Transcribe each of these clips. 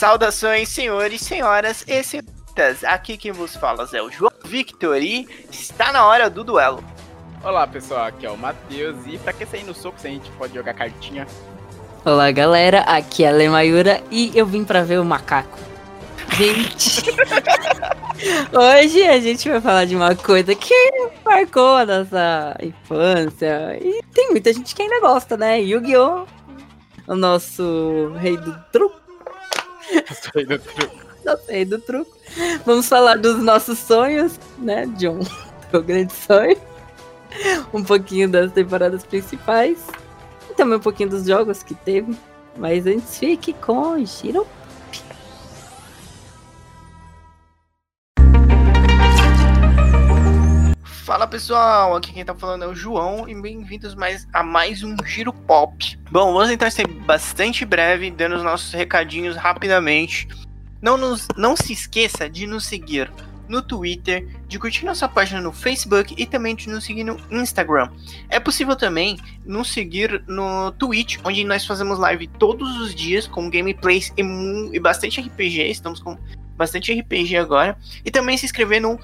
Saudações, senhores, senhoras e senhoritas. Aqui quem vos fala é o João Victor e está na hora do duelo. Olá pessoal, aqui é o Matheus e pra que sair no soco se a gente pode jogar cartinha? Olá galera, aqui é a Lemayura e eu vim pra ver o macaco. Gente, hoje a gente vai falar de uma coisa que marcou a nossa infância e tem muita gente que ainda gosta, né? Yu-Gi-Oh! O nosso rei do truco. Rei do truco. Rei do truco. Vamos falar dos nossos sonhos, né? Um, um grande sonho. Um pouquinho das temporadas principais. E também um pouquinho dos jogos que teve. Mas antes fique com Giro Fala pessoal, aqui quem tá falando é o João e bem-vindos mais a mais um Giro Pop. Bom, vamos tentar ser bastante breve, dando os nossos recadinhos rapidamente. Não, nos, não se esqueça de nos seguir no Twitter, de curtir nossa página no Facebook e também de nos seguir no Instagram. É possível também nos seguir no Twitch, onde nós fazemos live todos os dias com gameplays e, e bastante RPG. Estamos com bastante RPG agora. E também se inscrever no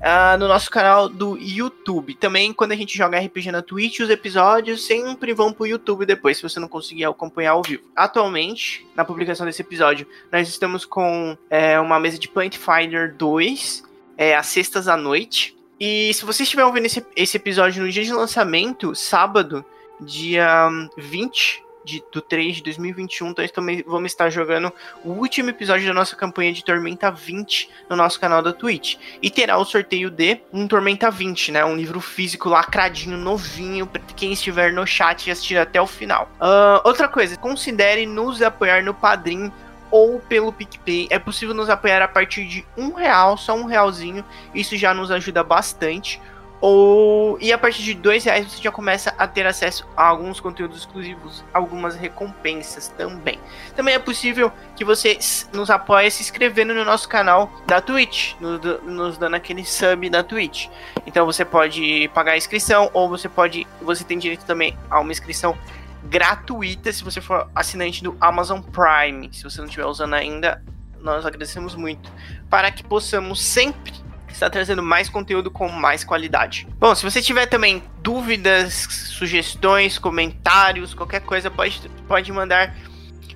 Uh, no nosso canal do YouTube. Também, quando a gente joga RPG na Twitch, os episódios sempre vão pro YouTube depois, se você não conseguir acompanhar ao vivo. Atualmente, na publicação desse episódio, nós estamos com é, uma mesa de Plant Finder 2, é, às sextas à noite. E se você estiver ouvindo esse, esse episódio no dia de lançamento, sábado, dia 20 de, do 3 de 2021, então também vamos estar jogando o último episódio da nossa campanha de Tormenta 20 no nosso canal da Twitch. E terá o sorteio de um Tormenta 20, né? Um livro físico lacradinho, novinho, para quem estiver no chat e assistir até o final. Uh, outra coisa, considere nos apoiar no Padrim ou pelo PicPay. É possível nos apoiar a partir de um real, só um realzinho. Isso já nos ajuda bastante. Ou e a partir de dois reais você já começa a ter acesso a alguns conteúdos exclusivos, algumas recompensas também. Também é possível que você nos apoie se inscrevendo no nosso canal da Twitch, nos, nos dando aquele sub da Twitch. Então você pode pagar a inscrição ou você pode, você tem direito também a uma inscrição gratuita se você for assinante do Amazon Prime. Se você não estiver usando ainda, nós agradecemos muito para que possamos sempre está trazendo mais conteúdo com mais qualidade. Bom, se você tiver também dúvidas, sugestões, comentários, qualquer coisa, pode, pode mandar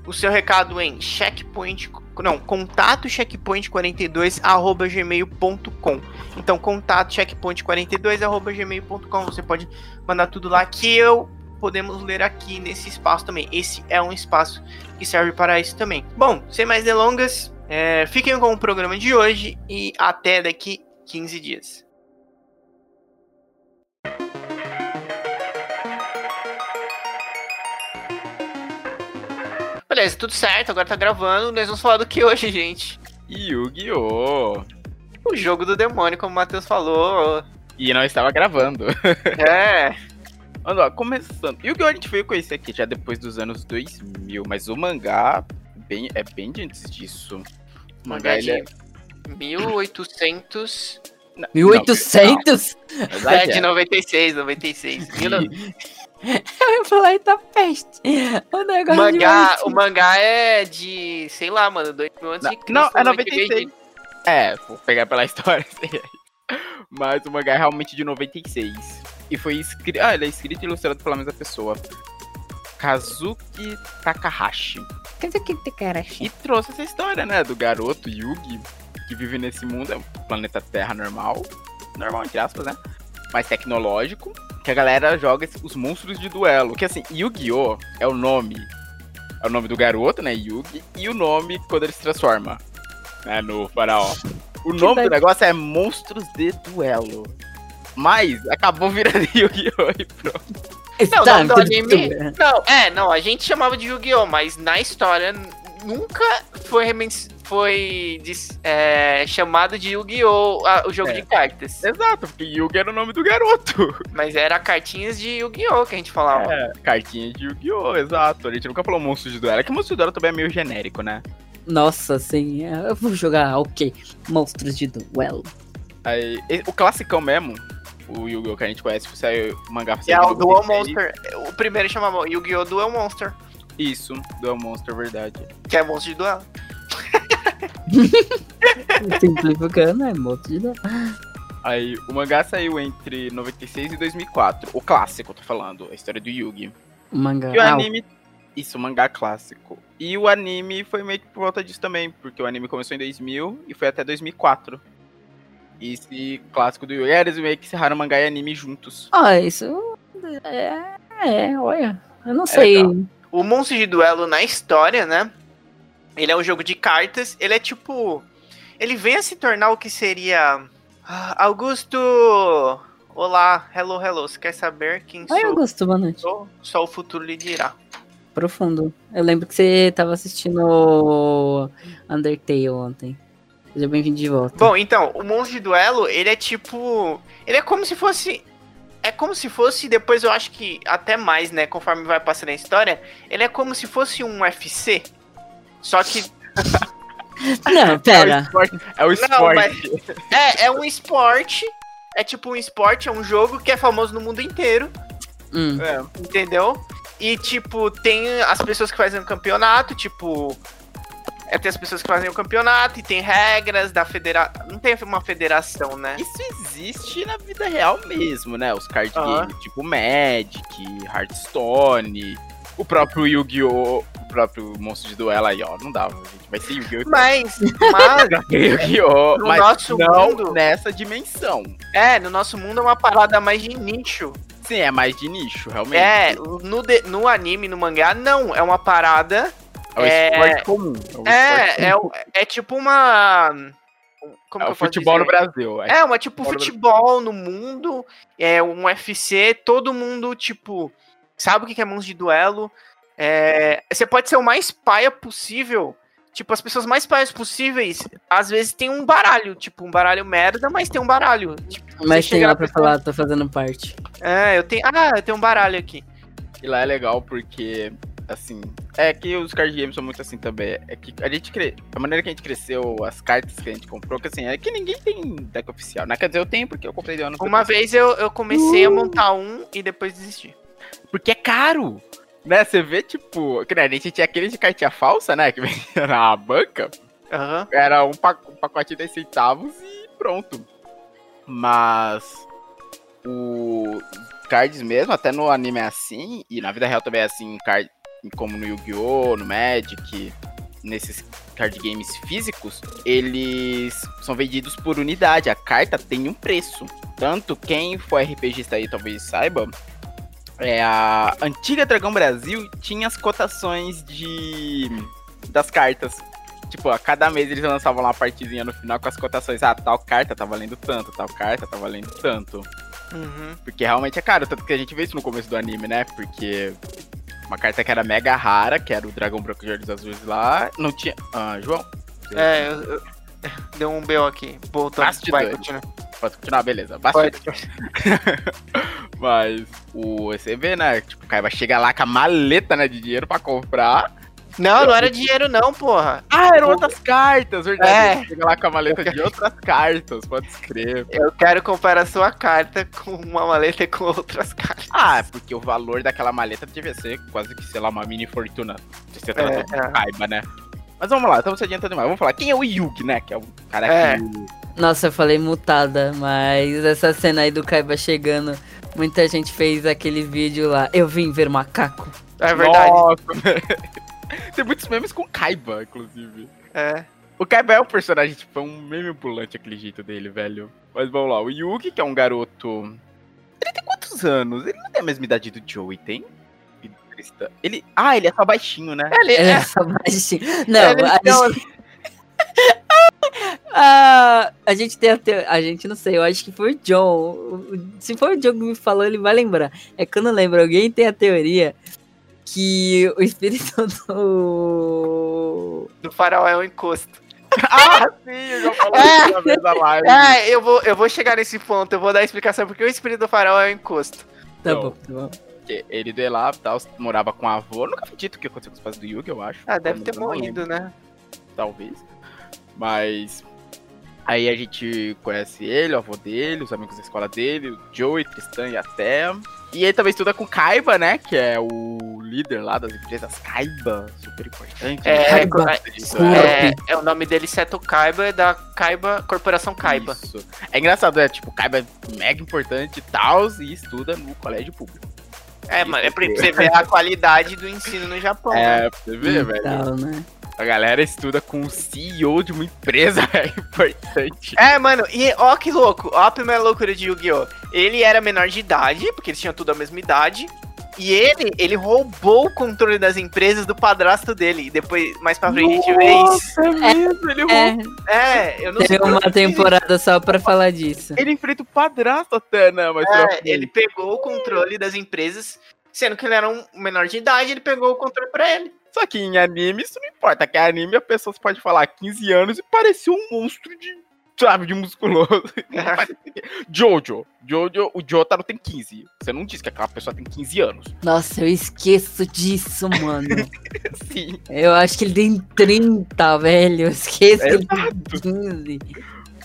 o seu recado em checkpoint não, contato checkpoint42 arroba gmail.com. Então, contato checkpoint42 arroba gmail.com. Você pode mandar tudo lá que eu podemos ler aqui nesse espaço também. Esse é um espaço que serve para isso também. Bom, sem mais delongas, é, fiquem com o programa de hoje e até daqui 15 dias. Beleza, tudo certo, agora tá gravando. Nós vamos falar do que hoje, gente? Yu-Gi-Oh! O jogo do demônio, como o Matheus falou. E não estava gravando. É. Vamos lá, começando. Yu-Gi-Oh! a gente veio conhecer aqui já depois dos anos 2000, mas o mangá bem, é bem antes disso. O mangá, ele é... 1800... 1800? Não, é de 96, 96. Eu ia falar Eita Peste. O negócio mangá, O mangá é de, sei lá, mano, 2000 anos de Não, é 96. É, vou pegar pela história. Mas o mangá é realmente de 96. E foi escrito. Ah, ele é escrito e ilustrado pela mesma pessoa. Kazuki Takahashi. Kazuki Takahashi. E trouxe essa história, né? Do garoto Yugi que vive nesse mundo, é um planeta Terra normal. Normal, entre aspas, né? Mais tecnológico. Que a galera joga os monstros de duelo. Que assim, Yu-Gi-Oh! é o nome. É o nome do garoto, né? Yugi. E o nome quando ele se transforma. Né, no faraó. O que nome do negócio é Monstros de Duelo. Mas acabou virando Yu-Gi-Oh! e pronto. Não, não, do anime. Não, é, não, a gente chamava de Yu-Gi-Oh! Mas na história nunca foi foi é, chamado de Yu-Gi-Oh! o jogo é. de cartas. Exato, porque Yu-Gi era o nome do garoto. Mas era cartinhas de Yu-Gi-Oh! que a gente falava. É, cartinhas de Yu-Gi-Oh! exato. A gente nunca falou monstro de duelo. É que monstro de duelo também é meio genérico, né? Nossa, sim. É, eu vou jogar, ok. Monstros de duelo. Aí, o classicão mesmo, o Yu-Gi-Oh! que a gente conhece, saiu o mangá. É o Duel Monster. O primeiro chamava Yu-Gi-Oh! Duel Monster. Isso, Duel Monster, verdade. Que é monstro de duelo. Simplificando, é ideia. Aí, o mangá saiu entre 96 e 2004. O clássico, eu tô falando. A história do Yugi. O mangá. E o Ah, anime. Isso, o mangá clássico. E o anime foi meio que por volta disso também, porque o anime começou em 2000 e foi até 2004. E esse clássico do Yugi, eles meio que encerraram mangá e anime juntos. Ah, isso. É, é, olha. Eu não sei. legal. O Monstro de Duelo na história, né? Ele é um jogo de cartas. Ele é tipo. Ele vem a se tornar o que seria. Ah, Augusto! Olá, hello, hello. Você quer saber quem Oi, sou? Augusto, boa noite. Sou? Só o futuro lhe dirá. Profundo. Eu lembro que você tava assistindo Undertale ontem. Seja bem-vindo de volta. Bom, então, o Monstro de Duelo, ele é tipo. Ele é como se fosse. É como se fosse, depois eu acho que até mais, né? Conforme vai passando a história, ele é como se fosse um UFC. Só que. Não, É o pera. esporte. É o Não, esporte. mas- É, é um esporte. É tipo um esporte, é um jogo que é famoso no mundo inteiro, Hum. É. entendeu? E, tipo, tem as pessoas que fazem o campeonato, tipo. É, tem as pessoas que fazem o campeonato e tem regras da federação. Não tem uma federação, né? Isso existe na vida real mesmo, né? Os card games, tipo Magic, Hearthstone, o próprio Yu-Gi-Oh! Próprio monstro de duelo aí, ó. Não dava, gente. Vai ser Yu-Gi-Oh! Mas, mas Yu-Gi-Oh! No Mas nosso não mundo- nessa dimensão. é, no nosso mundo é uma parada mais de nicho. Sim, é mais de nicho, realmente. É, no, de- no anime, no mangá, não. É uma parada. É o é- esporte comum. É, o esporte É, é, comum. o- é tipo uma. Como É o futebol no? Brasil. É. É, uma tipo Futebol no no mundo, é um UFC, todo mundo, tipo, sabe o que que é monstro de duelo? É, você pode ser o mais paia possível. Tipo, as pessoas mais paias possíveis, às vezes tem um baralho, tipo, um baralho merda, mas tem um baralho. Tipo, Mas tem chega lá na pra pessoa- falar, tô fazendo parte. É, eu tenho. Ah, eu tenho um baralho aqui. E lá é legal porque, assim, é que os card games são muito assim também. É que a gente cre... a maneira que a gente cresceu, as cartas que a gente comprou, que assim, é que ninguém tem deck oficial, né? Quer dizer, eu tenho porque eu comprei de ano Uma vez eu, eu comecei a montar um e depois desisti. Porque é caro. Né, você vê, tipo, que nem a gente tinha aquele de cartinha falsa, né, que vendia na banca, Aham. era um, um pacote de 10 centavos e pronto. Mas o cards mesmo, até no anime é assim, e na vida real também é assim, card, como no Yu-Gi-Oh!, no Magic, nesses card games físicos, eles são vendidos por unidade. A carta tem um preço. Tanto quem for RPGista aí talvez saiba, é a antiga Dragão Brasil tinha as cotações de das cartas. Tipo, a cada mês eles lançavam lá uma partezinha no final com as cotações. Ah, tal carta tá valendo tanto, tal carta tá valendo tanto. Uhum. Porque realmente é caro, tanto que a gente vê isso no começo do anime, né? Porque uma carta que era mega rara, que era o Dragão Branco de Olhos Azuis lá, não tinha. Ah, João? É, eu, eu- deu um B.O. aqui. Voltando. Vai, continua. Pode continuar, beleza. Bastante. Mas o você vê, né? Tipo, o Kaiba chega lá com a maleta né, de dinheiro pra comprar. Não, não era dinheiro não, porra. Ah, eram outras cartas, verdade. É. Chega lá com a maleta de outras cartas, pode escrever. Eu quero comprar a sua carta com uma maleta com outras cartas. Ah, porque o valor daquela maleta devia ser quase que, sei lá, uma mini fortuna. Se você É, é. Kaiba, né? Mas vamos lá, estamos se adiantando demais. Vamos falar, quem é o Yugi, né? Que é o cara É. que... Nossa, eu falei mutada, mas essa cena aí do Kaiba chegando, muita gente fez aquele vídeo lá. Eu vim ver macaco. É verdade. Nossa, Tem muitos memes com Kaiba, inclusive. É. O Kaiba é um personagem, tipo, é um meme ambulante aquele jeito dele, velho. Mas vamos lá, o Yugi, que é um garoto. Ele tem quantos anos? Ele não tem a mesma idade do Joey, tem? Ele. Ah, ele é só baixinho, né? Ele, Ele é, é só baixinho. Não, ele a, um- gente... Ah, a gente tem a teo- A gente não sei, eu acho que foi o John. Se for o John que me falou, ele vai lembrar. É que eu não lembro. Alguém tem a teoria que o espírito do. do farol é o encosto. ah, sim, eu já falei É. isso uma vez na live. É, eu vou, eu vou chegar nesse ponto, eu vou dar a explicação porque o espírito do farol é o encosto. Tá bom, tá bom. Porque Ele veio lá e tal, morava com a avó. Eu nunca foi dito o que aconteceu com os pais do Yugi, eu acho. Ah, deve ter morrido, né? talvez. Mas aí a gente conhece ele, o avô dele, os amigos da escola dele, o Joey, Tristan e a Thea. E ele também estuda com o Kaiba, né? Que é o líder lá das empresas, Kaiba, super importante. É, Kaiba. é, é, é o nome dele Seto Kaiba, é da Kaiba, Corporação Kaiba. Isso. É engraçado, é tipo, Kaiba é mega importante e tal, e estuda no colégio público. É, mano, é pra você ver a qualidade do ensino no Japão. né? É, pra você ver, velho. Então, né? A galera estuda com o CEO de uma empresa, é importante. É, mano, e ó que louco, ó a primeira loucura de Yu-Gi-Oh! Ele era menor de idade, porque eles tinham tudo a mesma idade. E ele, ele roubou o controle das empresas do padrasto dele. E depois, mais pra frente, a gente vê isso. É mesmo, ele, É, É, eu não sei. uma temporada só pra falar disso. ele enfrenta o padrasto até, né? Mas É, ele pegou o controle das empresas, sendo que ele era um menor de idade, ele pegou o controle pra ele. Só que em anime isso não importa, que anime a pessoa pode falar 15 anos e parecer um monstro de, sabe, de musculoso. Jojo, Jojo, o Jotaro tem 15. Você não diz que aquela pessoa tem 15 anos. Nossa, eu esqueço disso, mano. Sim. Eu acho que ele tem 30, velho. Eu esqueço que ele tem 15.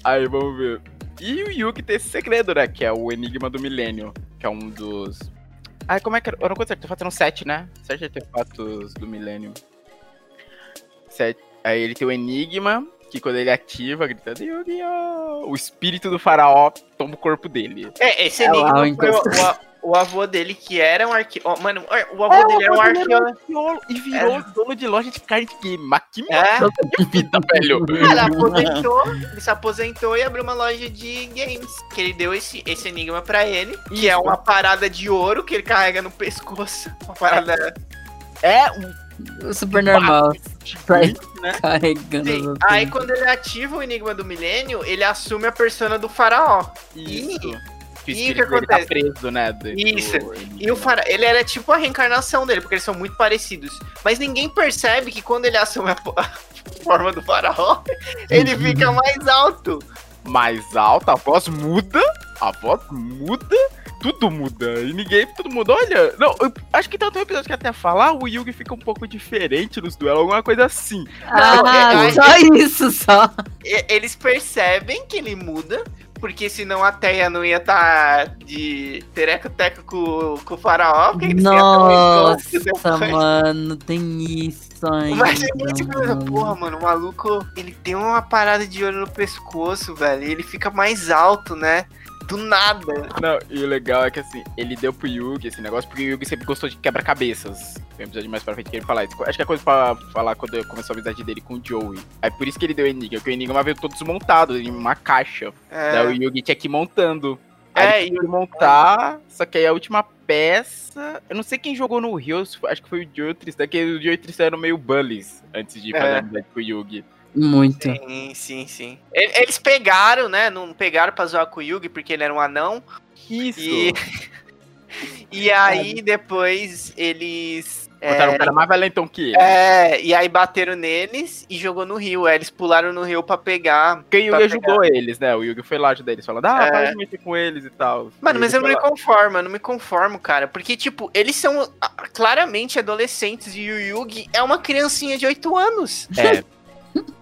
Aí vamos ver. E o Yuki tem esse segredo, né? Que é o Enigma do Milênio. Que é um dos. Ai, como é que era? Eu não consigo artefatos eram sete, né? Sete artefatos do Milênio. Sete. Aí ele tem o Enigma, que quando ele ativa, gritando Yu-Gi-Oh! O espírito do faraó toma o corpo dele. É, esse É enigma o foi o, o a- o avô dele, que era um arqueólogo. Mano, o avô dele era um arqueólogo. E virou dono de loja de card game. Mas que É, merda de vida, velho. ele aposentou, ele se aposentou e abriu uma loja de games. Que ele deu esse, esse enigma pra ele, que é uma parada de ouro que ele carrega no pescoço. Uma parada. É um Super normal. gigante, né? Carregando. Sim. Aí quando ele ativa o enigma do milênio, ele assume a persona do faraó. Isso. O e o que tá acontece? preso, né? do- Isso. do E o faraó, ele era tipo a reencarnação dele, porque eles são muito parecidos. Mas ninguém percebe que quando ele assume a, a forma do faraó, ele fica mais alto. mais alta, a voz muda, a voz muda, tudo muda. E ninguém, todo mundo, olha. Não, eu acho que tem um episódio que até falar, o Yugi fica um pouco diferente nos duelos, alguma coisa assim. Ah, é- só isso, só. Eles percebem que ele muda, porque senão a Teia não ia estar de tereco-teco com, com o faraó. Porque eles iam um Nossa, mano, tem isso ainda. Mas é muito coisa, mano. porra, mano, o maluco, ele tem uma parada de ouro no pescoço, velho, e ele fica mais alto, né? Do nada. Não, e o legal é que assim, ele deu pro Yugi esse negócio, porque o Yugi sempre gostou de quebra-cabeças. Tem um episódio mais pra frente que ele fala isso. Acho que é coisa pra falar quando começou a amizade dele com o Joey. Aí por isso que ele deu o Enigma, porque o Enigma veio todo desmontado em uma caixa. Daí o É, Yugi tinha que ir montando. Aí É, ele que montar, só que aí a última peça. Eu não sei quem jogou no Rio, acho que foi o Joe Tristan, que o Joe Tristan era meio bullies antes de fazer É. amizade com o Yugi. Muito. sim, sim, sim. Eles pegaram, né? Não pegaram pra zoar com o Yugi porque ele era um anão. Isso! E, e aí depois eles. Botaram é, um cara mais valentão que ele. É, e aí bateram neles e jogou no rio. Aí eles pularam no rio pra pegar. Porque o Yugi pra ajudou eles, né? O Yugi foi lá ajudar eles, falando, ah, É. para de mexer com eles e tal. Mano, mas eu não foi me lá. conformo, eu não me conformo, cara. Porque, tipo, eles são ah, claramente adolescentes e o Yugi é uma criancinha de 8 anos. É,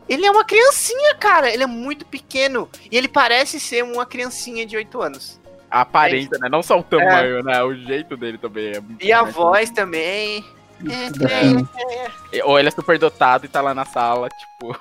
Ele é uma criancinha, cara. Ele é muito pequeno. E ele parece ser uma criancinha de 8 anos. a aparência, né? Não só o tamanho, né? O jeito dele também é muito É. E a voz também. É, É. é, Ou ele é super dotado e tá lá na sala, tipo.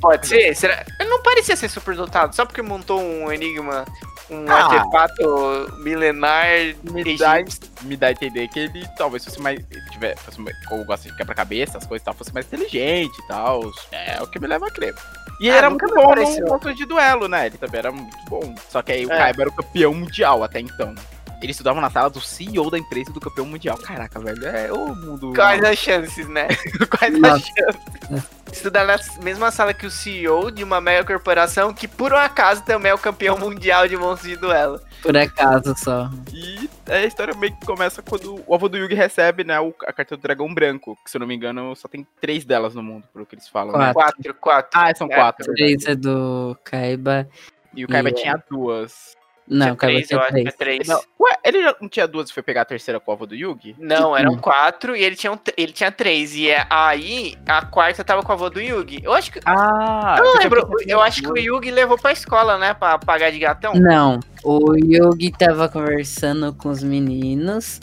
Pode ser? Será? Ele não parecia ser super dotado, só porque montou um enigma, um Ah. artefato milenar. me, dá, me dá a entender que ele talvez fosse mais. Tiver, fosse, como gosta de quebra-cabeça, as coisas e tal, fosse mais inteligente e tal. É o que me leva a crer. E ele Ah, era nunca muito bom no ponto de duelo, né? Ele também era muito bom. Só que aí o É. Kaiba era o campeão mundial até então. Ele estudava na sala do CEO da empresa e do campeão mundial. Caraca, velho, é o mundo. Quais as chances, né? Quais as chances? Estudar na mesma sala que o CEO de uma mega corporação que, por um acaso, também é o campeão mundial de monstros de duelo. Por acaso só. E a história meio que começa quando o avô do Yugi recebe, né, a carta do dragão branco. Que se eu não me engano, só tem três delas no mundo, pelo que eles falam. Né? Quatro. Quatro, quatro. Ah, são É, quatro. é verdade. Três é do Kaiba. E o Kaiba E- tinha duas. Não, três, eu acho que é três. Não, ué, ele já não tinha duas e foi pegar a terceira avô do Yugi? Não, eram Hum. quatro e ele tinha, um ele tinha três. E é, aí a quarta tava com a avó do Yugi. Eu acho que. Ah, eu não lembro. Eu acho que o. Yugi levou pra escola, né? Pra pagar de gatão. Não, o Yugi tava conversando com os meninos.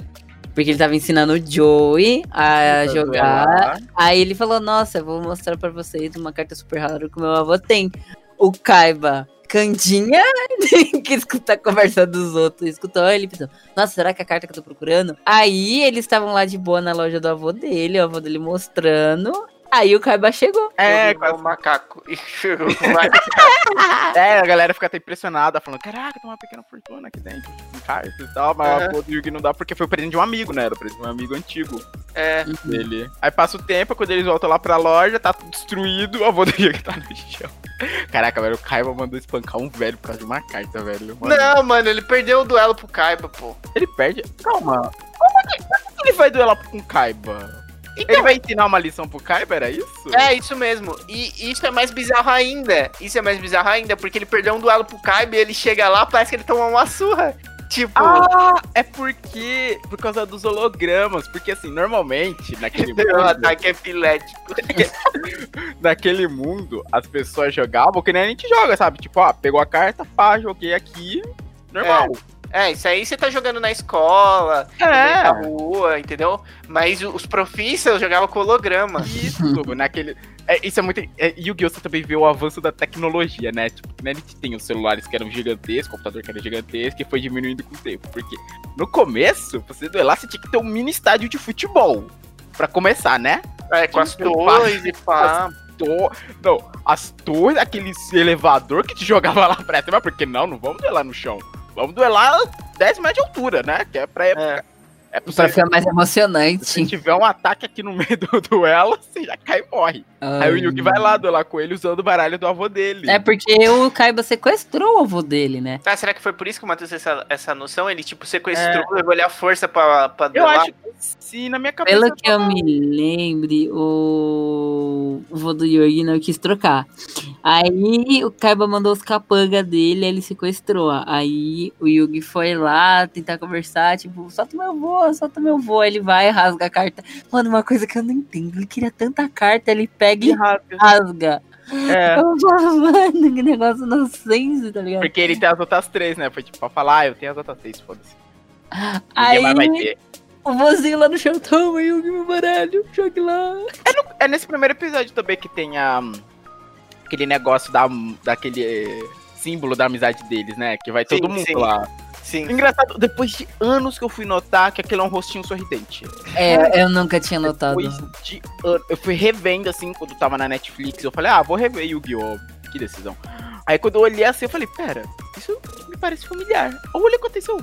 Porque ele tava ensinando o Joey a Pra jogar. Aí ele falou: Nossa, eu vou mostrar pra vocês uma carta super rara que o meu avô tem. O Kaiba Candinha, que escuta a conversa dos outros, escutou ele pensou: Nossa, será que é a carta que eu tô procurando? Aí eles estavam lá de boa na loja do avô dele, o avô dele mostrando. Aí o Kaiba chegou. É, com o macaco. E chegou o macaco. É, a galera fica até impressionada, falando, caraca, tem uma pequena fortuna aqui dentro, em cartas e tal, mas É. a porra do Yugi não dá porque foi o presente de um amigo, né? Era o presente de um amigo antigo É, dele. Aí passa o tempo, quando eles voltam lá pra loja, tá tudo destruído, o avô do Yugi tá no chão. Caraca, velho, o Kaiba mandou espancar um velho por causa de uma carta, velho. Mano, Não, mano, ele perdeu o duelo pro Kaiba, pô. Ele perde. Calma. Como é que, como que ele vai duelar com o Kaiba? Ele vai ensinar uma lição pro Kaiba, era isso? É, isso mesmo. E isso é mais bizarro ainda. Isso é mais bizarro ainda, porque ele perdeu um duelo pro Kaiba e ele chega lá, parece que ele tomou uma surra. Tipo, Ah, é porque. Por causa dos hologramas. Porque assim, normalmente, naquele mundo, ataque epilético. naquele mundo, as pessoas jogavam que nem a gente joga, sabe? Tipo, ó, pegou a carta, pá, joguei aqui. Normal. É, isso aí você tá jogando na escola, É. na rua, entendeu? Mas o- os profissas jogavam com holograma. Isso, naquele. É, isso é muito. É, Yu-Gi-Oh! você também vê o avanço da tecnologia, né? Tipo, né, a gente tem os celulares que eram gigantescos, o computador que era gigantesco, e foi diminuindo com o tempo. Porque no começo, você duelar, você tinha que ter um mini estádio de futebol. Pra começar, né? É, com as torres e pá. To- Não, as torres, aquele elevador que te jogava lá pra cima, porque não, não vamos duelar no chão. Vamos duelar 10 metros de altura, né? Que é pra época. É, pra Pra você, ficar mais se emocionante. tiver um ataque aqui no meio do duelo, você já cai e morre. Aí o Yugi vai lá duelar com ele usando o baralho do avô dele. É porque o Kaiba sequestrou o avô dele, né? Ah, será que foi por isso que o Matheus tem essa, essa noção? Ele, tipo, sequestrou, levou ele à força pra, pra Eu duelar? acho que sim, na minha cabeça. Pelo que eu me lembre, o o vô do Yogi não quis trocar. Aí o Kaiba mandou os capanga dele, ele sequestrou. Aí o Yugi foi lá tentar conversar, tipo, solta meu vô, solta meu vô. Aí ele vai, rasga a carta. Mano, uma coisa que eu não entendo, ele queria tanta carta, ele pega e rasga. É, Eu falo, mano, que negócio nonsense, tá ligado? porque ele tem as outras três, né? Foi tipo, pra falar, ah, eu tenho as outras três, foda-se. Aí vai ter. o vozinho lá no chão, toma Yugi, meu baralho, jogue lá. É nesse primeiro episódio também que tem a. Aquele negócio da, daquele símbolo da amizade deles, né? Que vai todo Sim, mundo sim. lá. Sim. Engraçado, depois de anos que eu fui notar que aquele é um rostinho sorridente. É, eu nunca tinha notado. Depois de anos. Eu fui revendo assim quando tava na Netflix. Eu falei, ah, vou rever Yu-Gi-Oh! Que decisão. Aí quando eu olhei assim, eu falei, pera, isso me parece familiar. Eu olhei o que aconteceu.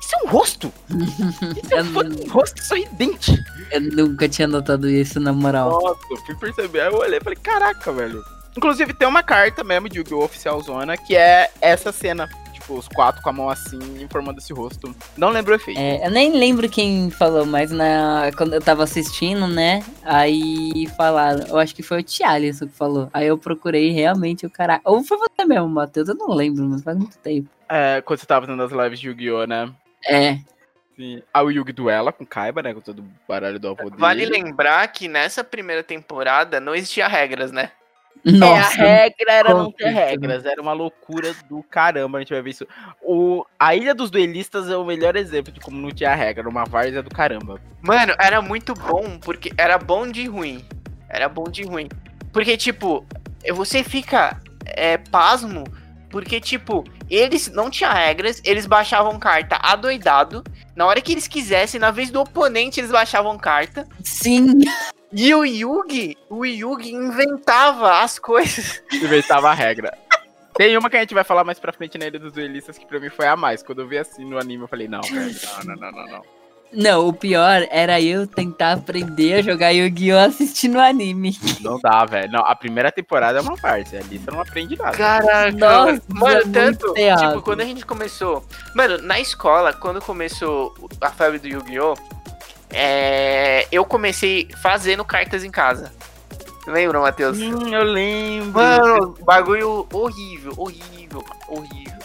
Isso é um rosto? Isso é um fucking rosto sorridente. Eu nunca tinha notado isso, na moral. Nossa, eu fui perceber. Aí eu olhei e falei, caraca, velho. Inclusive tem uma carta mesmo de Yu-Gi-Oh! Oficial Zona, que é essa cena. Tipo, os quatro com a mão assim, informando esse rosto. Não lembro o efeito. É, eu nem lembro quem falou, mas na, quando eu tava assistindo, né? Aí falaram, eu acho que foi o Thialisson que falou. Aí eu procurei realmente o cara. Ou foi você mesmo, Matheus? Eu não lembro, mas faz muito tempo. É, quando você tava fazendo as lives de Yu-Gi-Oh, né? É. Sim. Aí o Yugi duela com Kaiba, né? Com todo o baralho do avô dele. Vale lembrar que nessa primeira temporada não existia regras, né? Nossa. É, a regra era não ter complicado. regras, era uma loucura do caramba, a gente vai ver isso. O, a Ilha dos Duelistas é o melhor exemplo de como não tinha regra, uma várzea do caramba. Mano, era muito bom, porque era bom de ruim. Era bom de ruim. Porque, tipo, você fica é, pasmo, porque, tipo, eles não tinham regras, eles baixavam carta adoidado. Na hora que eles quisessem, na vez do oponente, eles baixavam carta. Sim. E o Yugi, o Yugi inventava as coisas. Inventava a regra. Tem uma que a gente vai falar mais pra frente na Ilha dos Duelistas que pra mim foi a mais. Quando eu vi assim no anime, eu falei, não, velho, não, não, não, não, não. Não, o pior era eu tentar aprender a jogar Yu-Gi-Oh! assistindo anime. Não dá, velho. Não, a primeira temporada é uma parte, ali você não aprende nada. Caraca, Nossa, mano, é tanto, tipo, quando a gente começou, mano, na escola, quando começou a febre do Yu-Gi-Oh, é, eu comecei fazendo cartas em casa. Lembra, Matheus? Hum, eu lembro. Mano, bagulho horrível, horrível, horrível.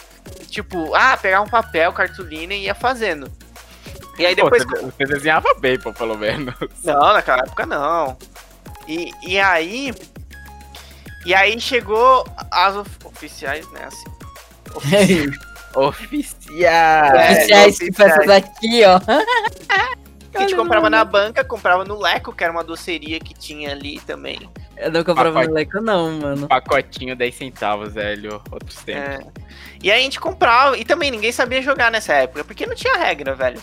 Tipo, ah, pegar um papel, cartolina e ia fazendo. E aí Pô, depois. você, você desenhava bem, pô, pelo menos. Não, naquela época não. E, e aí. E aí chegou as of- oficiais, né? Assim. Oficial. É, Oficiais tipo oficiais. essas aqui, ó. Que a gente comprava na banca, comprava no Leco, que era uma doceria que tinha ali também. Eu não comprava Pacote. no Leco, não, mano. Pacotinho 10 centavos, velho. Outros tempos. É. E aí a gente comprava, e também ninguém sabia jogar nessa época, porque não tinha regra, velho.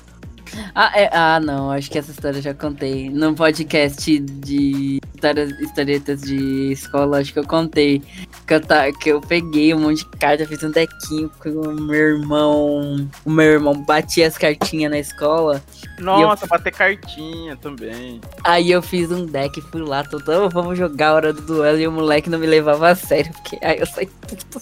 Ah, é- ah, não, acho que essa história eu já contei. Num podcast de histórias, historietas de escola, acho que eu contei. Que eu, tá, que eu peguei um monte de carta, fiz um dequinho com o meu irmão. O meu irmão batia as cartinhas na escola. Nossa, bater cartinha também. Aí eu fiz um deck, fui lá, todo, "Oh, vamos jogar a hora do duelo, e o moleque não me levava a sério, porque aí eu saí puto.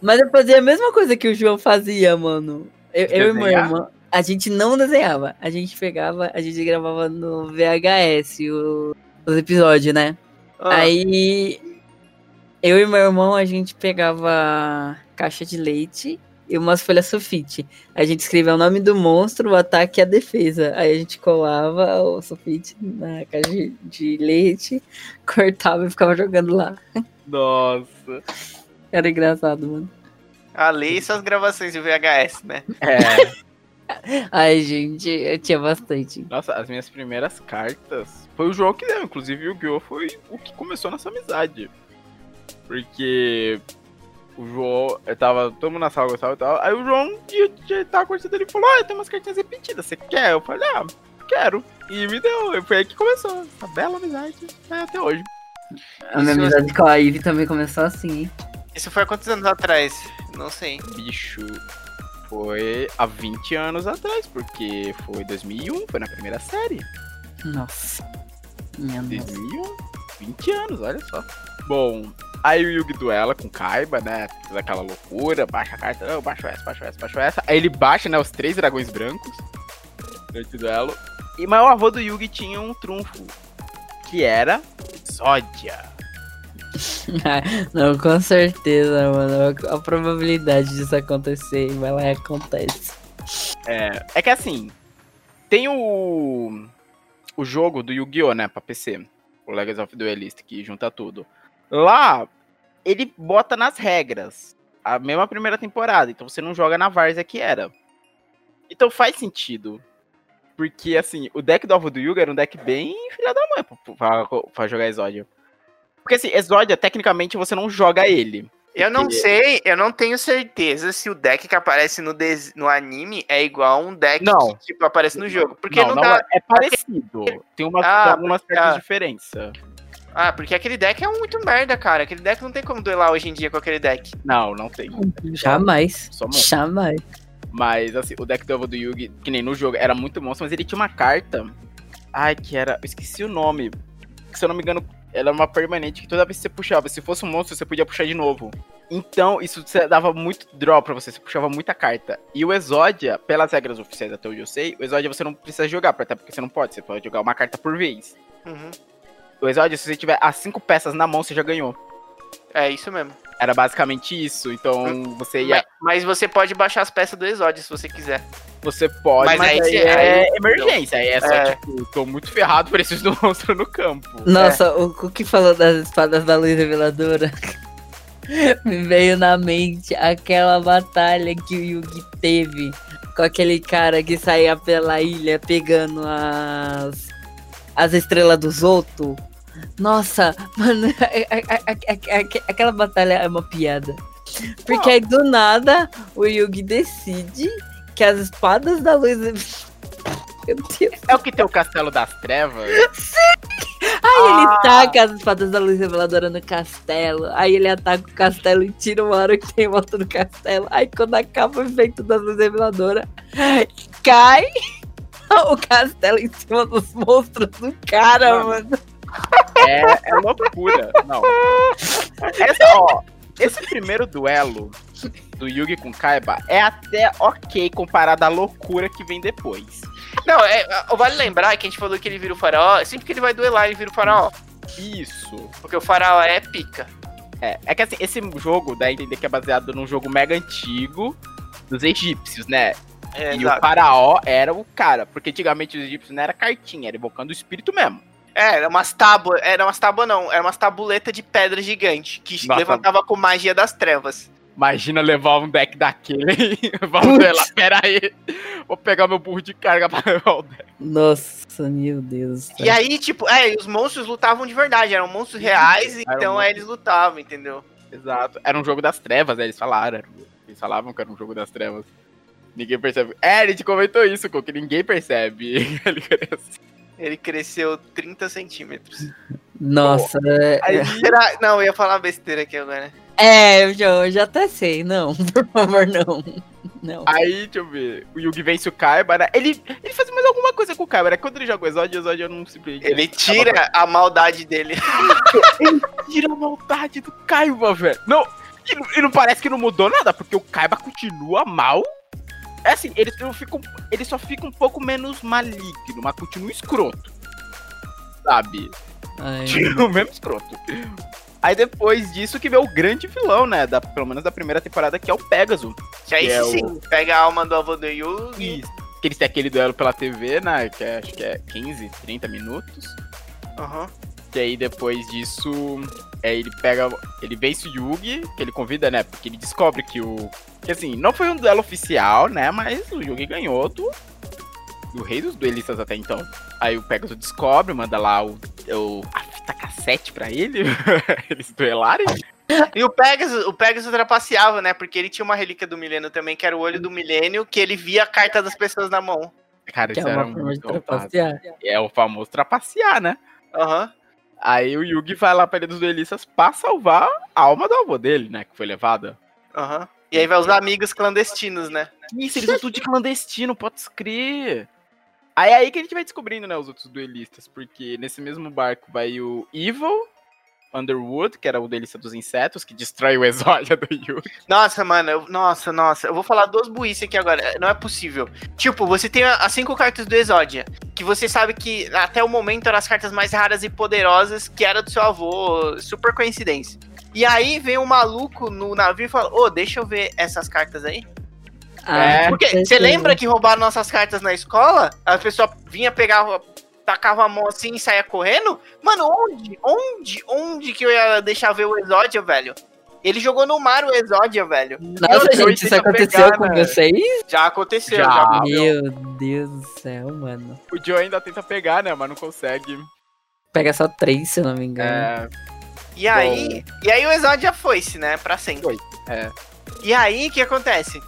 Mas eu fazia a mesma coisa que o João fazia, mano. Eu, eu e meu Desenhar? A gente não desenhava, a gente pegava, a gente gravava no VHS o- os episódios, né? Ah, Aí eu e meu irmão, a gente pegava caixa de leite e umas folhas sulfite. A gente escrevia o nome do monstro, o ataque e a defesa. Aí a gente colava o sulfite na caixa de- de leite, cortava e ficava jogando lá. Nossa. Era engraçado, mano. a lei e suas gravações de VHS, né? É. Ai, gente, eu tinha bastante. Nossa, as minhas primeiras cartas. Foi o João que deu. Inclusive, o Yu-Gi-Oh! foi o que começou nossa amizade. Porque. O João, eu tava todo mundo na sala gostava e tal. Aí o João, um dia, dia tava conversando ele falou: Ah, tem umas cartinhas repetidas, você quer? Eu falei: Ah, quero. E me deu. Foi aí que começou. Essa bela amizade é até hoje. A minha Isso- amizade com a Ivy também começou assim, hein? Isso foi há quantos anos atrás? Não sei. Bicho, foi há 20 anos atrás, porque foi 2001, foi na primeira série. Nossa. Minha nossa. 2001, 20 anos, olha só. Bom, aí o Yugi duela com Kaiba, né? Faz aquela loucura, baixa a carta, não, baixo essa, baixo essa, baixo essa. Aí ele baixa, né, os três dragões brancos durante o duelo. E mas o avô do Yugi tinha um trunfo, que era Zódia. Não, com certeza, mano. A probabilidade disso acontecer vai lá e acontece. É, é que assim, tem o o jogo do Yu-Gi-Oh, né, pra PC, o Legacy of Duelist, que junta tudo. Lá, ele bota nas regras a mesma primeira temporada, então você não joga na várzea que era. Então faz sentido. Porque, assim, o deck do Alvo do Yuga era um deck bem filha da mãe pra, pra, pra jogar Exódia. Porque, assim, Exódia, tecnicamente, você não joga ele. Eu não Porque- sei, eu não tenho certeza se o deck que aparece no, des- no anime é igual a um deck Não. que tipo, aparece no jogo. Porque não, não, não dá. é, é parecido. Tem umas, Ah, algumas certas ah. diferenças. Ah, porque aquele deck é muito merda, cara. Aquele deck não tem como duelar hoje em dia com aquele deck. Não, não tem. Jamais. Só monstro. Jamais. Mas, assim, o deck do Ovo do Yugi, que nem no jogo, era muito monstro, mas ele tinha uma carta. Ai, que era. Eu esqueci o nome. Que, se eu não me engano, ela é uma permanente que toda vez que você puxava, se fosse um monstro, você podia puxar de novo. Então, isso dava muito draw pra você, você puxava muita carta. E o Exódia, pelas regras oficiais até onde eu sei, o Exódia você não precisa jogar, até porque você não pode, você pode jogar uma carta por vez. Uhum. O Exódia, se você tiver as cinco peças na mão, você já ganhou. É isso mesmo. Era basicamente isso. Então, você ia Mas, mas você pode baixar as peças do Exódio se você quiser. Você pode, Mas mas, aí aí, cê- é aí- emergência. Aí é só, É. tipo, tô muito ferrado, preciso do monstro no campo. Nossa, o, o que falou das espadas da luz reveladora? Me veio na mente aquela batalha que o Yugi teve com aquele cara que saía pela ilha pegando as, as estrelas dos outros. Nossa, mano, a- a- a- a- a- aquela batalha é uma piada. Porque aí do nada o Yugi decide que as espadas da luz. Meu Deus. É o que tem o Castelo das Trevas? Aí ele Ah. taca as espadas da luz reveladora no castelo. Aí ele ataca o castelo e tira uma hora que tem volta no castelo. Aí quando acaba o efeito da luz reveladora, cai o castelo em cima dos monstros do cara, Mano. mano. É, é loucura. Não. Essa, ó, esse primeiro duelo do Yugi com Kaiba é até ok comparado à loucura que vem depois. Não, é, vale lembrar que a gente falou que ele vira o faraó. Sempre que ele vai duelar, ele vira o faraó. Isso. Porque o faraó é pica. É, é que assim, esse jogo dá a entender que é baseado num jogo mega antigo dos egípcios, né? É, e exato. o faraó era o cara, porque antigamente os egípcios não era cartinha, era evocando o espírito mesmo. É, era umas tábuas. Era umas tábuas, não. Era umas tabuletas de pedra gigante. Que Nossa. levantava com magia das trevas. Imagina levar um deck daquele. Vamos ver lá, pera aí. Vou pegar meu burro de carga pra levar o deck. Nossa, meu Deus. E aí, tipo, é, os monstros lutavam de verdade, eram monstros reais, Era um então monstro. aí eles lutavam, entendeu? Exato. Era um jogo das trevas, né? eles falaram. Eles falavam que era um jogo das trevas. Ninguém percebe. É, a gente comentou isso, que ninguém percebe. Ele cresce. Ele cresceu 30 centímetros. Nossa, é- Aí, Será? Não, eu ia falar besteira aqui agora. é, eu já, eu já até sei. Não, por favor, não. Não. aí, deixa eu ver. O Yugi vence o Kaiba, né? Ele, ele faz mais alguma coisa com o Kaiba, né? Quando ele joga o Exódio, o Exódio não simplesmente. Ele tira a maldade dele. tira a maldade do Kaiba, velho. Não, e, não- e não parece que não mudou nada, porque o Kaiba continua mal. É assim, ele, um- ele só fica um pouco menos maligno, mas continua escroto. Sabe? Continua menos escroto. Aí depois disso que vê o grande vilão, né? Da, pelo menos da primeira temporada, que é o Pegasus. Que aí Que é sim, pega a alma do avô do Yugi. Isso. Que eles têm aquele duelo pela TV, né? Que é, acho que é 15, 30 minutos. Aham. E aí depois disso, é, ele pega. Ele vence o Yugi, que ele convida, né? Porque ele descobre que o. Que assim, não foi um duelo oficial, né? Mas o Yugi ganhou do. Do rei dos duelistas até então. Aí o Pegasus descobre, manda lá o. o a fita cassete pra ele. eles duelarem. E o Pegasus, o Pegasus trapaceava, né? Porque ele tinha uma relíquia do milênio também, que era o olho do milênio, que ele via a carta das pessoas na mão. Cara, que isso é era uma forma de muito trapacear. É o famoso trapacear, né? Aham. Aí o Yugi vai lá pra Ilha dos Duelistas pra salvar a alma do avô dele, né? Que foi levada. Aham. E aí vai os amigos clandestinos, né? Isso, eles são tudo de clandestino, pode crer. Aí é aí que a gente vai descobrindo, né, os outros duelistas, porque nesse mesmo barco vai o Evil, Underwood, que era o duelista dos insetos, que destrói o exódia do Yugi. Nossa, mano, eu- nossa, nossa. Eu vou falar duas buíces aqui agora. Não é possível. Tipo, você tem as cinco cartas do Exódia, que você sabe que até o momento eram as cartas mais raras e poderosas, que era do seu avô. Super coincidência. E aí vem um maluco no navio e fala: Ô, deixa eu ver essas cartas aí. É, Porque você lembra que roubaram nossas cartas na escola? A pessoa vinha, pegava, tacava a mão assim e saía correndo? Mano, onde? Onde? Onde que eu ia deixar ver o Exódia, velho? Ele jogou no mar o Exódia, velho. Nossa, Eu gente, isso aconteceu pegar, com né? vocês? Já aconteceu, Já. já. Meu Deus do céu, mano. O Joe ainda tenta pegar, né, mas não consegue. Pega só três, se eu não me engano. É, E aí, e aí o Exódia foi-se, né? Pra sempre. Foi, é. E aí, o que acontece?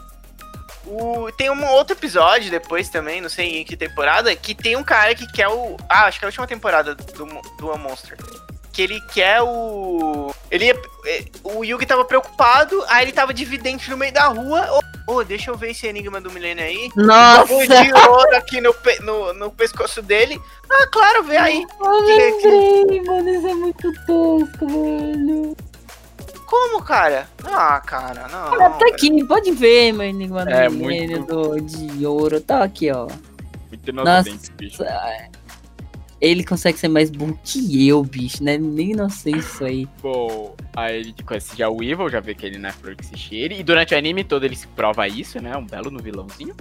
O, tem um outro episódio depois também, não sei em que temporada, que tem um cara que quer o. Ah, acho que é a última temporada do, do One Monster. Que ele quer o. Ele eh, O Yugi tava preocupado, aí ele tava de vidente no meio da rua. Ô, ô, deixa eu ver esse enigma do milênio aí. Nossa! Um de ouro aqui no, pe- no, no pescoço dele. Ah, claro, vê aí. Eu lembrei, mano, isso é muito tosco, mano. Como, cara? Ah, cara, não. Olha, tá aqui, pode ver, meu enigma É, muito- do, de ouro. Tá aqui, ó. muito inocente, bicho. Ele consegue ser mais burro que eu, bicho, né? Nem não sei isso aí. Bom, aí ele conhece já o Evil, já vê que ele não é flor que se cheire. E durante o anime todo ele se prova isso, né? Um belo no vilãozinho.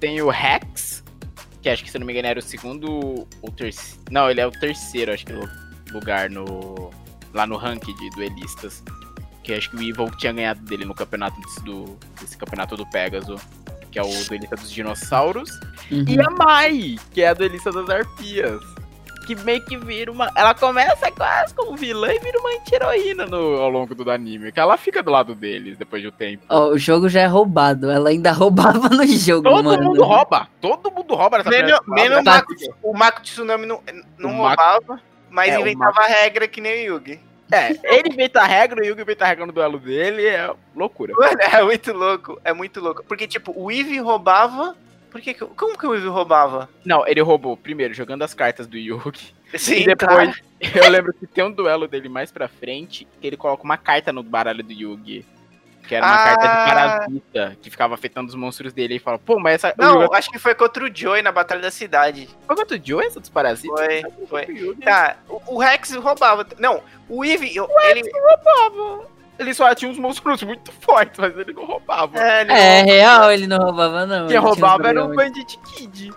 Tem o Rex, que acho que se eu não me engano era o segundo ou terceiro. Não, ele é o terceiro, acho que lu- lugar no. Lá no ranking de duelistas. Que acho que o Evil tinha ganhado dele no campeonato desse, do, desse campeonato do Pegasus. Que é o duelista dos dinossauros. Uhum. E a Mai, que é a duelista das arpias. Que meio que vira uma. Ela começa quase como vilã e vira uma anti-heroína ao longo do anime. Que ela fica do lado deles depois de um tempo. Ó, o jogo já é roubado. Ela ainda roubava no jogo, Todo mano. mundo rouba! Todo mundo rouba nessa Menos, menos o. Mako, o Mako Tsunami não, não O Mako- roubava, mas É, inventava a regra que nem o Yugi. É, ele inventa a regra, o Yugi inventa a regra no duelo dele, é loucura. Mano, é muito louco, é muito louco. Porque, tipo, o Eevee roubava. Por que que- como que o Eevee roubava? Não, ele roubou primeiro jogando as cartas do Yugi. Sim, e depois, claro. eu lembro que tem um duelo dele mais pra frente, que ele coloca uma carta no baralho do Yugi. Que era uma Ah. carta de parasita, que ficava afetando os monstros dele. E fala, pô, mas essa. o Não, Yugi- acho que foi contra o Joey na Batalha da Cidade. Foi contra o Joe essa dos parasitas? Foi, Foi o. Tá, o, o Rex roubava. Não, o Eevee, eu- ele. roubava. Ele só tinha uns monstros muito fortes, mas ele não roubava. É, ele É real, ele não roubava, não. Quem roubava era o. Bandit Kid.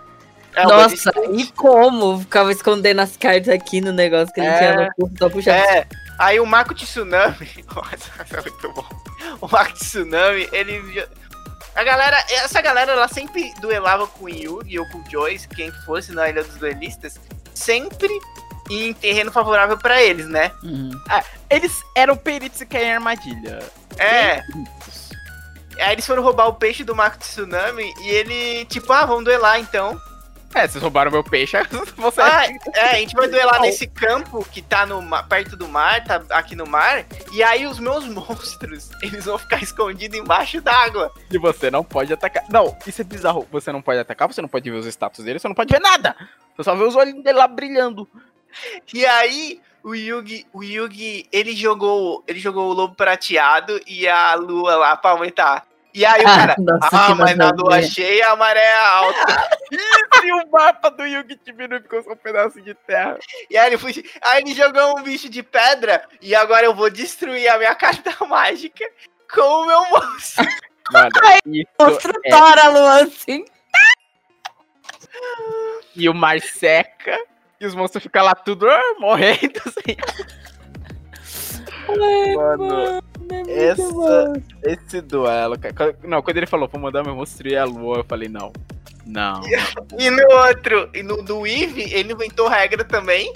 É, o Nossa, e como? Ficava escondendo as cartas aqui no negócio que ele É. tinha no curso, só puxava. É, aí o Mako Tsunami. Nossa, é muito bom. O Mako Tsunami, ele. A galera, essa galera, ela sempre duelava com o Yugi ou com o Joyce, quem fosse na Ilha dos Duelistas, sempre em terreno favorável pra eles, né? Uhum. Eles eram peritos em cair em armadilha. É, aí eles foram roubar o peixe do Mako Tsunami e ele, tipo, ah, vamos duelar então. É, vocês roubaram meu peixe, você... Ah, é, a gente vai duelar nesse campo que tá no, perto do mar, tá aqui no mar, e aí os meus monstros, eles vão ficar escondidos embaixo d'água. E você não pode atacar. Não, isso é bizarro. Você não pode atacar, você não pode ver os status dele, você não pode ver nada. Você só vê os olhos dele lá brilhando. E aí, o Yugi, o Yugi, ele jogou, ele jogou o lobo prateado e a lua lá pra aumentar. E aí o cara, nossa, ah, mas na lua maravilha. cheia a maré é alta. E o mapa do Yugi diminui ficou só um pedaço de terra. e aí ele, fugi- aí ele jogou um bicho de pedra e agora eu vou destruir a minha carta mágica com o meu monstro. Mano, isso Monstro é... tora, Luan, assim. E o mar seca. E os monstros ficam lá tudo ah, morrendo. Assim. Mano, essa, esse duelo. cara, quando- Não, quando ele falou, vou mandar meu monstro e a lua, eu falei, não. Não. E no outro, e no do Eve, ele inventou regra também.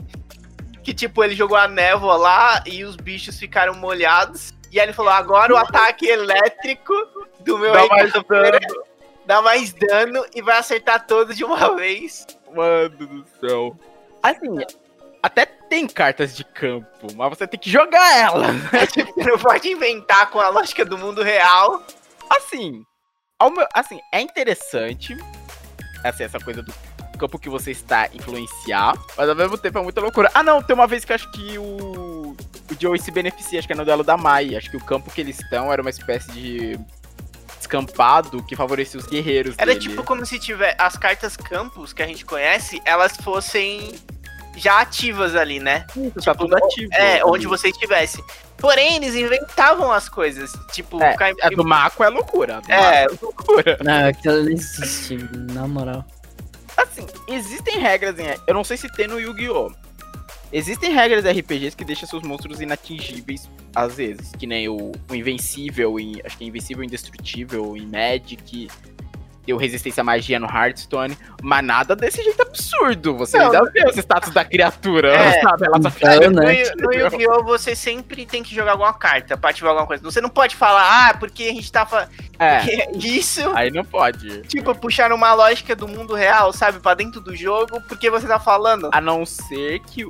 Que tipo, ele jogou a névoa lá e os bichos ficaram molhados. E aí ele falou: agora o ataque elétrico do meu Dá mais Eidolon dá mais dano e vai acertar todos de uma vez. Mano do céu. Assim, até tem cartas de campo, mas você tem que jogar ela. Você não pode inventar com a lógica do mundo real. Assim, meu- assim, é interessante assim, essa coisa do campo que você está influenciar, mas ao mesmo tempo é muita loucura. Ah, não, tem uma vez que eu acho que o, o Joey se beneficia, acho que é no duelo da Mai. Acho que o campo que eles estão era uma espécie de descampado que favorecia os guerreiros Era dele. tipo como se tiver as cartas campos que a gente conhece, elas fossem já ativas ali, né? Isso, tá tipo, tudo ativo. É, onde você estivesse. Porém, eles inventavam as coisas. Tipo, É, ficar- A do Mako é loucura. É. É loucura. Não, aquilo não existe, na moral. Assim, existem regras em. Eu não sei se tem no Yu-Gi-Oh! Existem regras de RPGs que deixam seus monstros inatingíveis às vezes. Que nem o, o Invencível em. Acho que é Invencível Indestrutível em Magic. Deu resistência à magia no Hearthstone. Mas nada desse jeito absurdo. Você Não, ainda vê os status da criatura, É. sabe? Ela só Então, fica. No, né? Yu- no Yu-Gi-Oh! você sempre tem que jogar alguma carta pra ativar alguma coisa. Você não pode falar, ah, porque a gente tá falando. É, Isso, aí não pode. tipo, puxar uma lógica do mundo real, sabe? Pra dentro do jogo, porque você tá falando. A não ser que.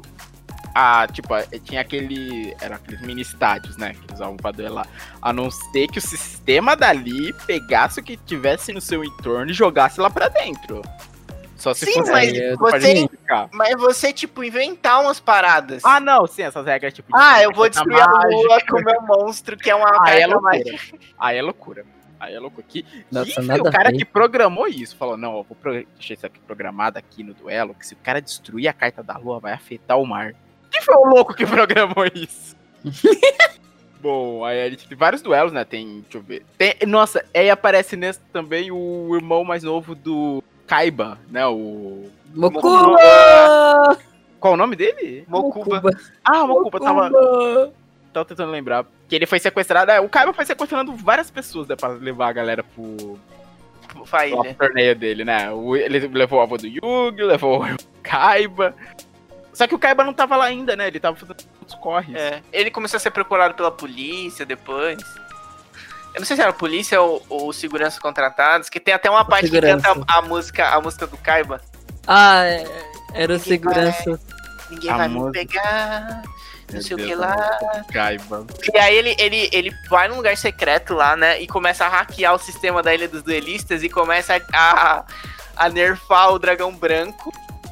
A, tipo, a- tinha aquele. Eram aqueles mini estádios, né? Que eles usavam pra duelar. A não ser que o sistema dali pegasse o que tivesse no seu entorno e jogasse lá pra dentro. Só se Sim, fosse mas você-. Mas você, tipo, inventar umas paradas. Ah, não, sim, essas regras, tipo. Ah, eu vou destruir a lua com o meu monstro, que é uma Aí é carta loucura. Aí é loucura. Aí é loucura. Que, Nossa, que o cara que programou isso. Falou, não, eu vou pro... deixar isso aqui programado aqui no duelo, que se o cara destruir a carta da lua, vai afetar o mar. Quem foi o louco que programou isso? Bom, aí a gente tem vários duelos, né? Tem, deixa eu ver. Tem, nossa, aí aparece nesse também o irmão mais novo do Kaiba, né? O. Mokuba! Qual o nome dele? Mokuba. Ah, o Mokuba tava. Mokuba! Tava tentando lembrar. Que ele foi sequestrado. É, o Kaiba foi sequestrando várias pessoas, né? Pra levar a galera pro, Faílha. pro torneio dele, né? O- ele levou o avô do Yugi, levou o Kaiba. Só que o Kaiba não tava lá ainda, né? Ele tava fazendo os corres. É. Ele começou a ser procurado pela polícia depois. Eu não sei se era a polícia ou, ou segurança contratados, que tem até uma parte Segurança. que canta a música, a música do Kaiba. Ah, é- era o Ninguém segurança. Ninguém A vai música. me pegar. Não Meu sei o Deus, que lá. Kaiba. E aí ele, ele, ele vai num lugar secreto lá, né? E começa a hackear o sistema da Ilha dos Duelistas e começa a, a, a nerfar o dragão branco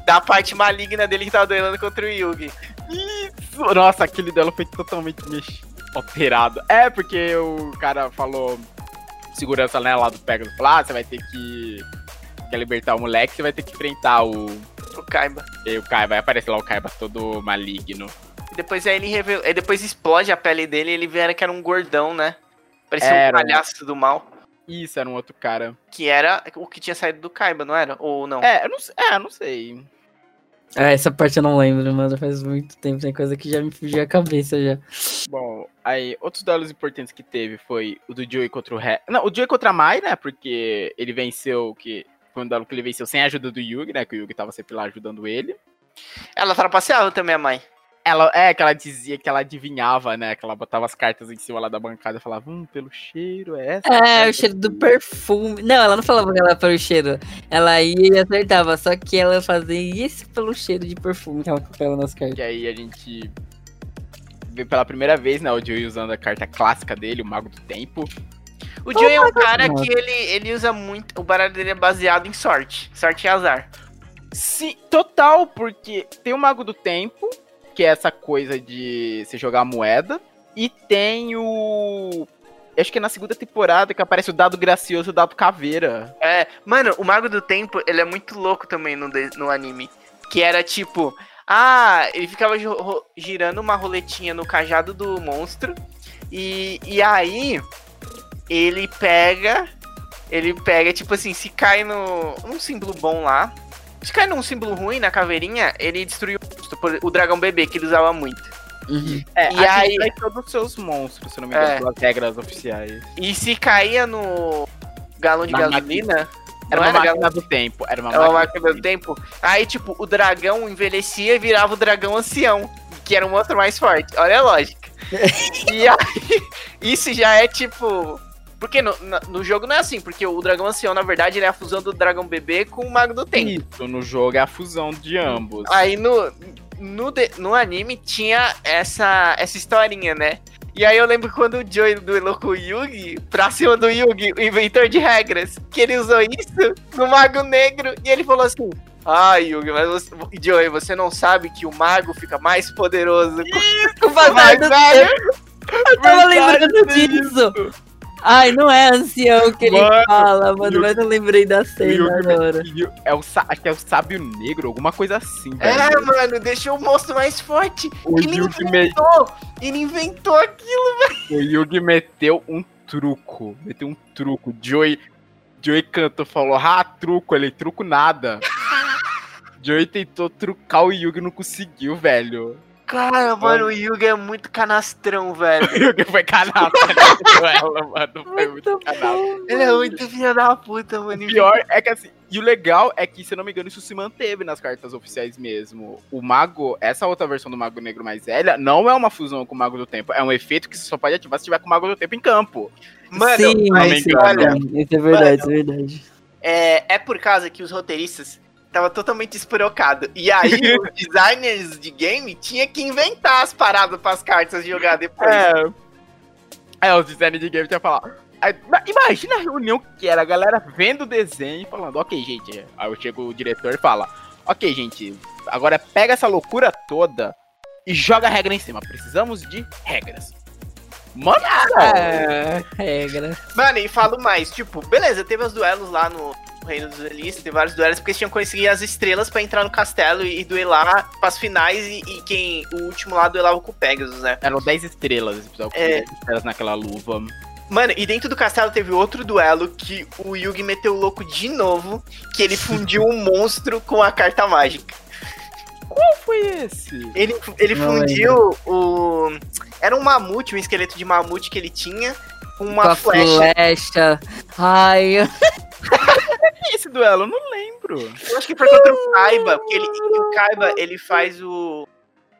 da parte maligna dele que tava duelando contra o Yugi. Isso! Nossa, aquele dela foi totalmente alterado. É, porque o cara falou. Segurança, né, lá do Pegasus. Falou: ah, você vai ter que. Quer libertar o moleque, você vai ter que enfrentar o. O Kaiba. E o Kaiba. Vai aparecer lá o Kaiba todo maligno. E depois aí ele revela, aí depois explode a pele dele e ele vê que era um gordão, né? Parecia Era um palhaço do mal. Isso, era um outro cara. Que era o que tinha saído do Kaiba, não era? Ou não? É, eu não, é, eu não sei. Ah, essa parte eu não lembro, mano. Faz muito tempo. Tem coisa que já me fugiu a cabeça já. Bom, aí, outros duelos importantes que teve foi o do Joey contra o Ré. Não, o Joey contra a Mai, né? Porque ele venceu, que foi um duelo que ele venceu sem a ajuda do Yugi, né? Que o Yugi tava sempre lá ajudando ele. Ela trapaceava também, a mãe. Ela, é, que ela dizia que ela adivinhava, né? Que ela botava as cartas em cima lá da bancada e falava, hum, pelo cheiro, é essa. É, o cheiro do perfume. Não, ela não falava que ela pelo cheiro. Ela ia e acertava. Só que ela fazia isso pelo cheiro de perfume que ela colocava nas cartas. Que aí a gente vê pela primeira vez, né? O Joey usando a carta clássica dele, o Mago do Tempo. O Joey é um cara que ele, ele usa muito. O baralho dele é baseado em sorte. Sorte e azar. Sim, total, porque tem o Mago do Tempo, que é essa coisa de você jogar moeda, e tem o. Acho que é na segunda temporada que aparece o dado gracioso o dado caveira. É, mano, o Mago do Tempo, ele é muito louco também no, no anime. Que era tipo, ah, ele ficava girando uma roletinha no cajado do monstro. E, e aí, ele pega. Ele pega, tipo assim, se cai no. num símbolo bom lá. Se cai num símbolo ruim, na caveirinha, ele destruiu o monstro, por- o dragão bebê, que ele usava muito. Uhum. É, E aí- vai todos os seus monstros, se não me engano, É. pelas regras oficiais. E se caía no galão de Na gasolina. Era uma galão- máquina do tempo. Era uma É uma máquina máquina do tempo. Aí, tipo, o dragão envelhecia e virava o dragão ancião, que era um monstro mais forte. Olha a lógica. e aí, isso já é tipo. Porque no, no jogo não é assim, porque o dragão ancião, na verdade, ele é a fusão do dragão bebê com o mago do tempo. Isso, no jogo é a fusão de ambos. Aí no, no, de- no anime tinha essa, essa historinha, né? E aí eu lembro quando o Joey duelou com o Yugi, pra cima do Yugi, o inventor de regras, que ele usou isso no Mago Negro, e ele falou assim. Ah, Yugi, mas você, Joey, você não sabe que o mago fica mais poderoso com Com o mais do velho? Eu tava lembrando disso. Ai, não é ancião que ele Mano, fala, mano, Yugi- mas eu lembrei da cena agora. É o, sa- acho que é o sábio negro, alguma coisa assim, velho. É, mano, deixou o monstro mais forte. O ele Yugi, me- inventou, ele inventou aquilo. o Yugi meteu um truco. Meteu um truco. Joey, Joey cantou, falou, ah, truco. Ele, truco nada. Joey tentou trucar o Yugi e não conseguiu, velho. Cara, mano, o Yugi é muito canastrão, velho. O Yugi foi canasta nesse duelo, mano. Foi muito Muito. Ele é muito filho da puta, mano. O pior é que assim, e o legal é que, se eu não me engano, isso se manteve nas cartas oficiais mesmo. O Mago, essa outra versão do Mago Negro mais velha, não é uma fusão com o Mago do Tempo. É um efeito que você só pode ativar se tiver com o Mago do Tempo em campo. Mano, sim, mas sim, olha, isso é verdade, isso é verdade. é, é por causa que os roteiristas tava totalmente esporocados. E aí, os designers de game tinha que inventar as paradas pras cartas jogar depois. É. É, os designers de game tinha falar. Imagina a reunião que era a galera vendo o desenho e falando, ok, gente. Aí chega o diretor e fala, ok, gente, agora pega essa loucura toda e joga a regra em cima. Precisamos de regras. Mano, É, regra. Mano, e falo mais, tipo, beleza, teve os duelos lá no Reino dos Duelistas, teve vários duelos, porque eles tinham que conseguir as estrelas pra entrar no castelo e, e duelar pras finais, e, e quem, o último lá duelava com o Pegasus, né? eram 10 estrelas, episódio com É. 10 estrelas naquela luva. Mano, e dentro do castelo teve outro duelo que o Yugi meteu o louco de novo, que ele fundiu um monstro com a carta mágica. Qual foi esse? Ele, ele Não fundiu o... Era um mamute, um esqueleto de mamute que ele tinha, com uma Com flecha. flecha. Ai, Que esse duelo? Eu não lembro. Eu acho que foi contra o Kaiba, porque ele, o Kaiba, ele faz o,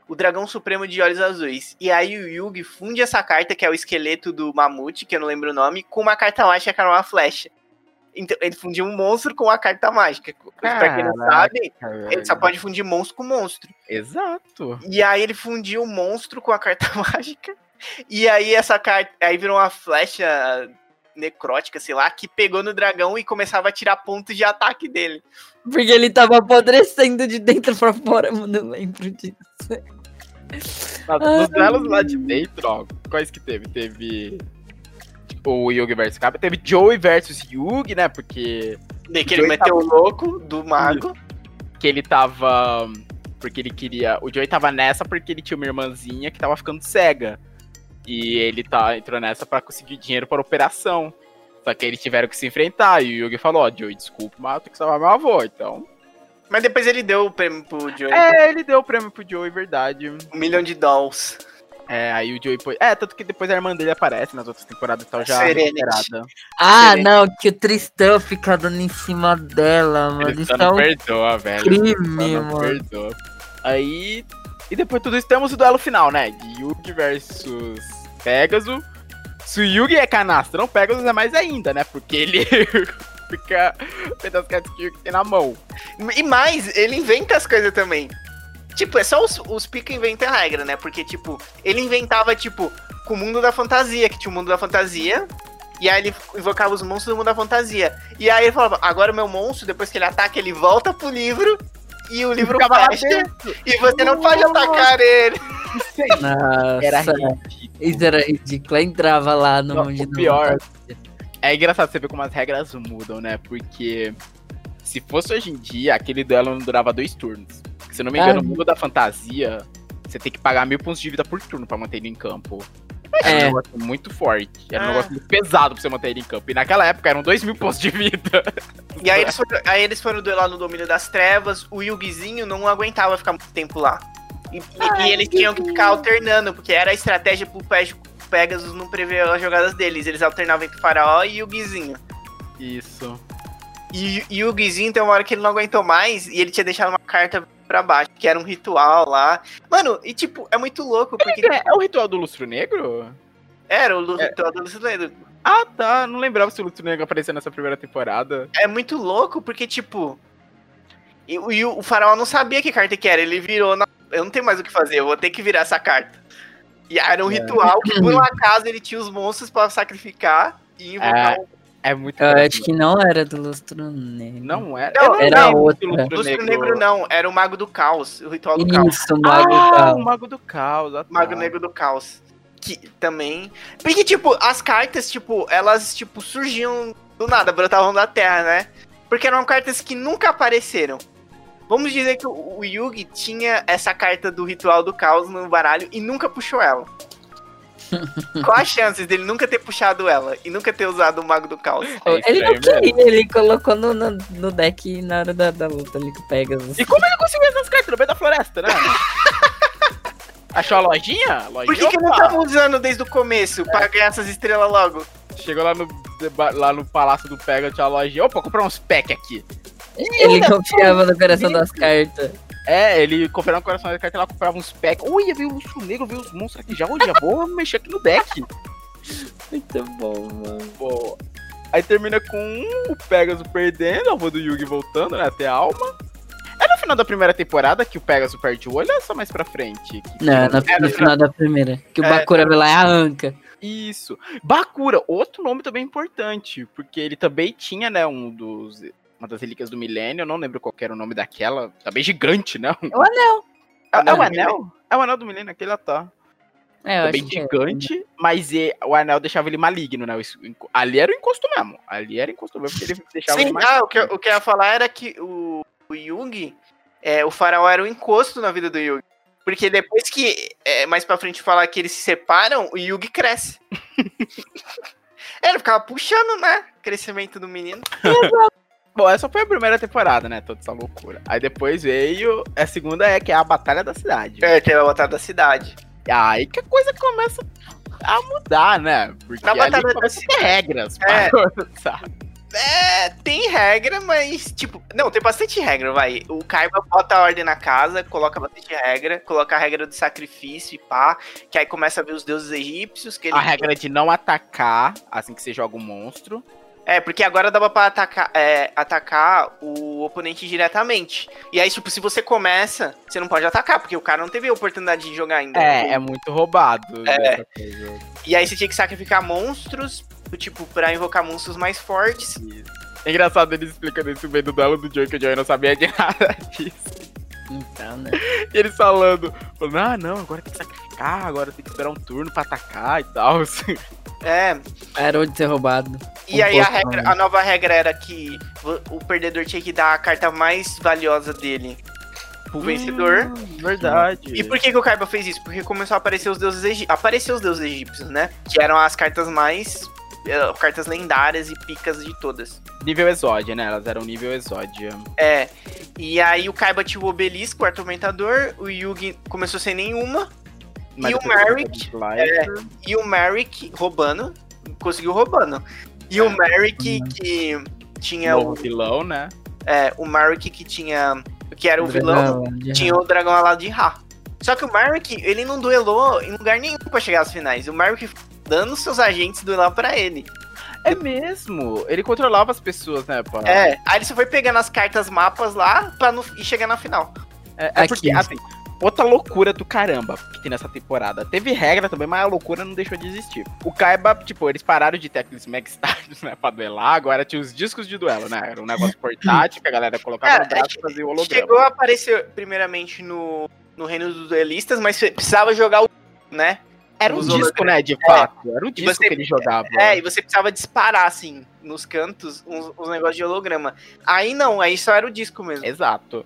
o Dragão Supremo de Olhos Azuis. E aí o Yugi funde essa carta, que é o esqueleto do Mamute, que eu não lembro o nome, com uma carta mágica que era uma flecha. Então, ele fundiu um monstro com uma carta mágica. pra quem não Caraca, sabe, ele só pode fundir monstro com monstro. Exato. E aí ele fundiu o monstro com a carta mágica. E aí essa carta. Aí virou uma flecha necrótica, sei lá, que pegou no dragão e começava a tirar pontos de ataque dele. porque ele tava apodrecendo de dentro pra fora, mano, eu lembro disso. Mas Nos duelos lá de dentro, ó, quais que teve? Teve o Yugi versus Kaiba, teve Joey versus Yugi, né? Porque Daí que ele Joey meteu o louco do mago. que ele tava. Porque ele queria. O Joey tava nessa porque ele tinha uma irmãzinha que tava ficando cega. E ele tá, entrou nessa pra conseguir dinheiro para a operação. Só que eles tiveram que se enfrentar. E o Yugi falou, ó, Joey, desculpa, mas eu tenho que salvar meu avô, então. Mas depois ele deu o prêmio pro Joey. É, ele deu o prêmio pro Joey, verdade. Um milhão de dolls. É, aí o Joey foi. É, tanto que depois a irmã dele aparece nas outras temporadas e tal, já Serenity. recuperada. Ah, Serenity. não, que o Tristão fica dando em cima dela, mano. Ele Isso só é não um perdoa, velho. crime, não mano. perdoa. Aí. E depois de tudo isso temos o duelo final, né? Yugi versus Pegasus. Se o Yugi é canastrão, Pegasus é mais ainda, né? Porque ele fica cartas que tem na mão. E mais, ele inventa as coisas também. Tipo, é só os, os pica inventam a regra, né? Porque, tipo, ele inventava, tipo, com o mundo da fantasia, que tinha o mundo da fantasia. E aí ele invocava os monstros do mundo da fantasia. E aí ele falava, agora o meu monstro, depois que ele ataca, ele volta pro livro. E o livro fecha. E você não pode atacar ele. Nossa, Era ridículo. isso era ridículo. Eu entrava lá no Não, mundo o do- pior. É engraçado você ver como as regras mudam, né? Porque se fosse hoje em dia, aquele duelo não durava dois turnos. Se não me engano, Ah. no mundo da fantasia, você tem que pagar mil pontos de vida por turno pra manter ele em campo. Era um É. negócio muito forte. Era um Ah. negócio muito pesado pra você manter ele em campo. E naquela época eram dois mil pontos de vida. E aí eles foram, aí eles foram duelar no domínio das trevas. O Yugizinho não aguentava ficar muito tempo lá. E, e- e eles tinham que ficar alternando, porque era a estratégia pro Pe- Pegasus não prever as jogadas deles. Eles alternavam entre o Faraó e o Yugizinho. Isso. E, e o Yugizinho tem uma hora que ele não aguentou mais e ele tinha deixado uma carta pra baixo, que era um ritual lá. Mano, e tipo, é muito louco, porque É, é o ritual do Lustro Negro? era o lu- É. ritual do Lucileiro. Ah, tá. Não lembrava se o Lustro Negro apareceu nessa primeira temporada. É muito louco, porque, tipo. E, o- e o, faraó não sabia que carta que era. Ele virou. Na... Eu não tenho mais o que fazer, eu vou ter que virar essa carta. E era um É. ritual que, por um acaso, ele tinha os monstros pra sacrificar e invocar É. É muito Eu acho que não era do Lustro Negro. Não era. Não, não era lembro outra. Lustro Lustro Negro. não, era o Mago do Caos, o ritual do Caos. Isso, o Mago ah, Caos. o Mago do Caos. ah, tá. Mago Negro do Caos. Que também. Porque, tipo, as cartas, tipo, elas, tipo, surgiam do nada, brotavam da terra, né? Porque eram cartas que nunca apareceram. Vamos dizer que o o Yugi tinha essa carta do Ritual do Caos no baralho e nunca puxou ela. Qual as chances dele nunca ter puxado ela e nunca ter usado o Mago do Caos? É ele não queria, ele colocou no, no, no deck na hora da, da luta ali com o Pegasus. E como ele conseguiu essas cartas no meio da floresta, né? Achou a lojinha? lojinha Por que, que não opa! tava usando desde o começo pra ganhar essas estrelas logo? Chegou lá no, lá no palácio do Pega, tinha a lojinha. Opa, comprar uns pack aqui. Ele confiava no coração das cartas. É, ele comprava no coração da carta lá, comprava uns pack. Ui, veio o urso negro, veio os monstros aqui já. Ui, já vou mexer aqui no deck. Muito bom, mano. Pô. Aí termina com o Pegasus perdendo, a avô do Yugi voltando, né, até a alma. É no final da primeira temporada que o Pegasus perde o olho ou é só mais pra frente? Que- Não, É, no no final da primeira. Que o É. Bakura vai lá é a Anca. Isso. Bakura, outro nome também importante, porque ele também tinha, né, um dos uma das relíquias do milênio, eu não lembro qual que era o nome daquela, também gigante, né? É o anel. É, é o Anel? É o anel do milênio, aquele lá tá. É, acho que é. gigante, mas e- o anel deixava ele maligno, né? Ali era o encosto mesmo. Ali era o encosto mesmo, porque ele deixava ele Sim, maligno. ah, o que, eu- o que eu ia falar era que o, o Yugi, é, o faraó era um encosto na vida do Yugi. Porque depois que, é, mais pra frente falar que eles se separam, o Yugi cresce. É, ele ficava puxando, né? o Crescimento do menino. Bom, essa foi a primeira temporada, né? Toda essa loucura. Aí depois veio. A segunda é que é a Batalha da Cidade. É, teve a batalha da cidade. Aí que a coisa começa a mudar, né? Porque Na ali Batalha da começa a ter regras. É. sabe? É, tem regra, mas, tipo, não, tem bastante regra, vai. O Kaiba bota a ordem na casa, coloca bastante regra, coloca a regra do sacrifício e pá, que aí começa a ver os deuses egípcios, que ele... A regra de não atacar assim que você joga um monstro. É, porque agora dava pra atacar, é, atacar o oponente diretamente. E aí, tipo, se você começa, você não pode atacar, porque o cara não teve a oportunidade de jogar ainda. É, é muito roubado. É. essa coisa. E aí você tinha que sacrificar monstros, tipo, pra invocar monstros mais fortes. É engraçado eles explicando isso bem do duelo do Joey, que o Joey não sabia de nada disso. Então, né? E eles falando, falando, ah, não, agora tem que sacrificar, agora tem que esperar um turno pra atacar e tal. É, Parou de ser roubado. e Um aí a, regra, a nova regra era que o- perdedor tinha que dar a carta mais valiosa dele pro vencedor. Hum, verdade. E por que, que o Kaiba fez isso? Porque começou a aparecer os deuses egípcios. Apareceu os deuses egípcios, né? Que eram as cartas mais eh, cartas lendárias e picas de todas. Nível exódia, né? Elas eram nível exódia. É. E aí o Kaiba tinha o Obelisco, o Atormentador, o Yugi começou sem nenhuma. E o Merrick, Slifer. E o Merrick roubando. Conseguiu roubando. E o Merrick que tinha novo o. vilão, né? É, o Merrick que tinha. Que era o vilão. Tinha o dragão alado de Ra. Só que o Merrick, ele não duelou em lugar nenhum pra chegar às finais. O Merrick dando seus agentes duelar pra ele. É mesmo. Ele controlava as pessoas, né, pá? É, aí ele só foi pegando as cartas mapas lá pra no, e chegar na final. É, é Aqui. porque, assim, outra loucura do caramba que tem nessa temporada. Teve regra também, mas a loucura não deixou de existir. O Kaiba, tipo, eles pararam de ter aqueles Mega Stars, né, pra duelar, agora tinha os discos de duelo, né? Era um negócio portátil que a galera colocava É, no braço e fazia o holograma. Chegou a aparecer primeiramente no, no Reino dos Duelistas, mas precisava jogar o. né? Era um disco, né, de fato. Era um disco você- que ele jogava. É, e você precisava disparar, assim, nos cantos, uns, uns negócios de holograma. Aí não, aí só era o disco mesmo. Exato.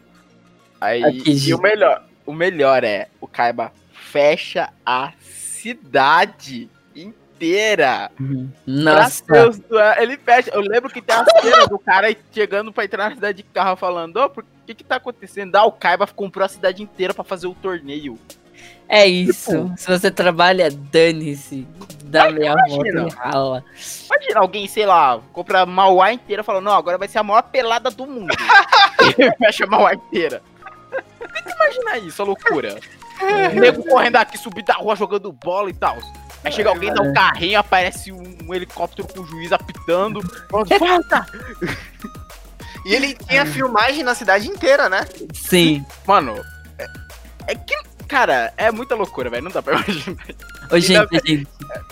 Aí, Aqui, e o melhor, o melhor é, o Kaiba fecha a cidade inteira. Uhum. Nossa. duelos. Ele fecha. Eu lembro que tem a cena do cara chegando pra entrar na cidade de carro falando, ô, por que que tá acontecendo? Ah, o Kaiba comprou a cidade inteira pra fazer o torneio. É isso. Se você trabalha, dane-se. Dá meia volta e rala. Imagina alguém, sei lá, compra Mauá inteira falando, não, agora vai ser a maior pelada do mundo. fecha a Mauá inteira. Tenta imaginar isso, a loucura. O nego correndo aqui, subir da rua jogando bola e tal. Aí chega alguém, dá um carrinho, aparece um, um helicóptero com o juiz apitando. Pronto, falta! E ele tinha filmagem na cidade inteira, né? Sim. Mano, é, é que, cara, é muita loucura, velho. Não dá pra imaginar. Ô, gente, gente.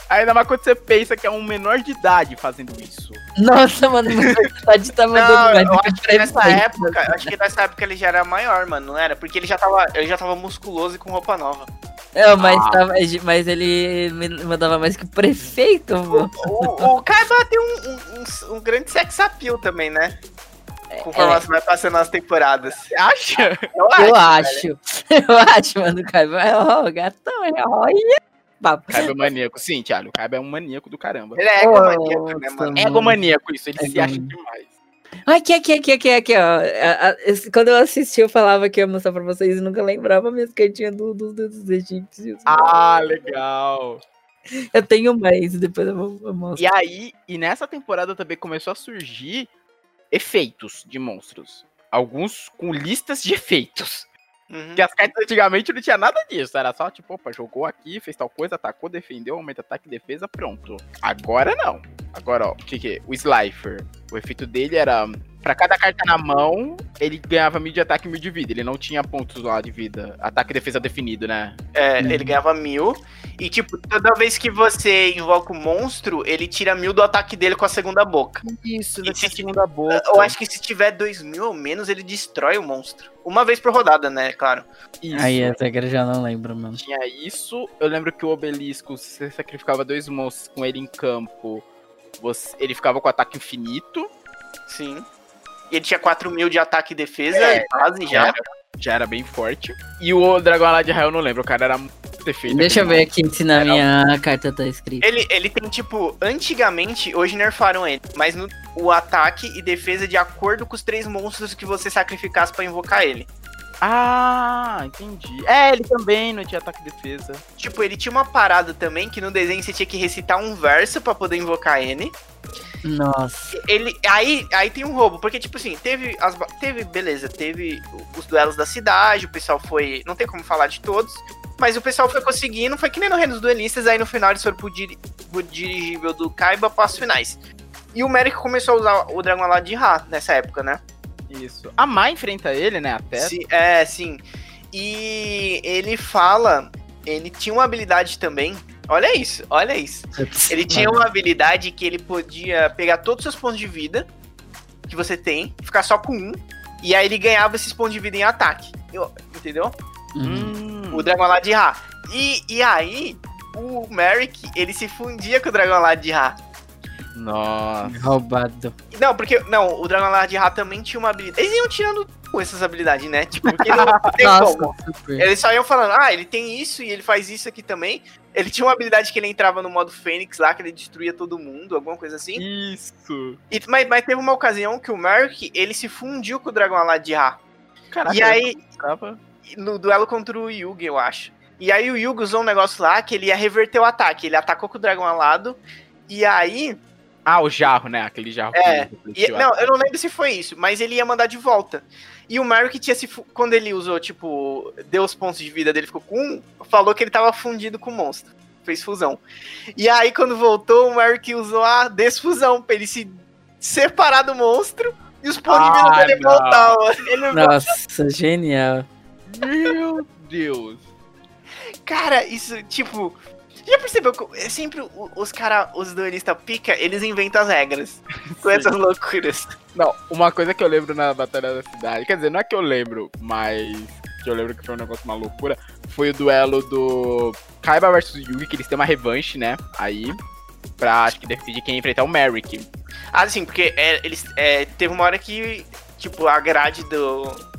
Ainda mais quando você pensa que é um menor de idade fazendo isso. Nossa, mano, gente tá mandando Não, mais eu acho que nessa época, eu acho que nessa época ele já era maior, mano, não era? Porque ele já tava, ele já tava musculoso e com roupa nova. Não, mas, Ah. tava- mas ele me mandava mais que o prefeito, mano. O, o Kaiba tem um, um, um- um grande sex appeal também, né? Conforme É. você vai passando as temporadas. Você acha? Eu acho. Eu acho, mano, Kaiba. É o gatão, é olha. Papo. Kaiba é maníaco. Sim, Thiago, o Kaiba é um maníaco do caramba. Ele é egomaníaco, né, mano? É egomaníaco isso, ele se Egomaníaco. acha demais. Ai, aqui, aqui, aqui, aqui, aqui, ó. Quando eu assisti, eu falava que ia mostrar pra vocês e nunca lembrava minhas cartinhas do, do, do- dos egípcios. Ah, legal. Eu tenho mais, depois eu vou eu mostro. E aí, e nessa temporada também começou a surgir efeitos de monstros. Alguns com listas de efeitos. Uhum. Porque as cartas antigamente não tinha nada disso. Era só, tipo, opa, jogou aqui, fez tal coisa, atacou, defendeu, aumenta ataque e defesa, pronto. Agora não. Agora, ó, o que que é? O Slifer. O efeito dele era. Pra cada carta na mão, ele ganhava mil de ataque e mil de vida. Ele não tinha pontos lá de vida. Ataque e defesa definido, né? É, Uhum. ele ganhava mil. E, tipo, toda vez que você invoca o monstro, ele tira mil do ataque dele com a segunda boca. Isso, daqui a segunda boca. Eu acho que se tiver dois mil ou menos, ele destrói o monstro. Uma vez por rodada, né? Claro. Isso. Aí essa regra eu já não lembro, mano. Tinha isso. Eu lembro que o obelisco, se você sacrificava dois monstros com ele em campo, você- ele ficava com ataque infinito. Sim. E ele tinha 4 mil de ataque e defesa, É, quase Já já. era, já era bem forte. E o dragão lá de Raio eu não lembro, o cara era muito defeito. Deixa eu ver aqui se na Era minha carta tá escrito. Ele, ele tem, tipo, antigamente, hoje nerfaram ele, mas no, o ataque e defesa de acordo com os três monstros que você sacrificasse pra invocar ele. Ah, entendi. É, ele também não tinha ataque e defesa. Tipo, ele tinha uma parada também que no desenho você tinha que recitar um verso pra poder invocar ele. Nossa. Ele aí, aí tem um roubo, porque tipo assim, teve as teve, beleza, teve os duelos da cidade, o pessoal foi, não tem como falar de todos, mas o pessoal foi conseguindo, foi que nem no Reino dos Duelistas, aí no final eles foram pro, diri- pro dirigível do Kaiba para as finais. E o Merrick começou a usar o Dragão lá de Ra nessa época, né? Isso. A Mai enfrenta ele, né? Até. Sim, é, sim. E ele fala, ele tinha uma habilidade também. Olha isso, olha isso. Ele tinha uma habilidade que ele podia pegar todos os seus pontos de vida que você tem, ficar só com um, e aí ele ganhava esses pontos de vida em ataque. Eu- entendeu? Hum. O Dragão lá de Ra. E, e aí, o Merrick, ele se fundia com o Dragão lá de Ra. Nossa. Roubado. Não, porque. Não, o de Ra também tinha uma habilidade. Eles iam tirando com essas habilidades, né? Tipo, porque não tem como. Nossa, super. Eles só iam falando, ah, ele tem isso e ele faz isso aqui também. Ele tinha uma habilidade que ele entrava no modo Fênix lá, que ele destruía todo mundo, alguma coisa assim. Isso. E, mas, mas teve uma ocasião que o Merrick, ele se fundiu com o dragão alado de Ra. Caraca, E aí, no duelo contra o Yugi, eu acho. E aí o Yugi usou um negócio lá que ele ia reverter o ataque. Ele atacou com o dragão alado. E aí. Ah, o jarro, né? Aquele jarro. É, que e- refletiu a- não, eu não lembro se foi isso, mas ele ia mandar de volta. E o Merrick tinha se. Quando ele usou, tipo, deu os pontos de vida dele, ficou com um, falou que ele tava fundido com o monstro. Fez fusão. E aí, quando voltou, o Merrick usou a desfusão pra ele se separar do monstro e os pontos de vida Ah, dele não. voltavam. Ele Nossa, genial. Meu Deus. Cara, isso, tipo. Já percebeu que é sempre os cara, os duelistas pica, eles inventam as regras. Com essas loucuras. Não, uma coisa que eu lembro na Batalha da Cidade, quer dizer, não é que eu lembro, mas que eu lembro que foi um negócio, uma loucura, foi o duelo do Kaiba versus Yugi, que eles têm uma revanche, né? Aí, pra acho que decidir quem enfrentar o Merrick. Ah, sim, porque é, eles, é, teve uma hora que, tipo, a grade do.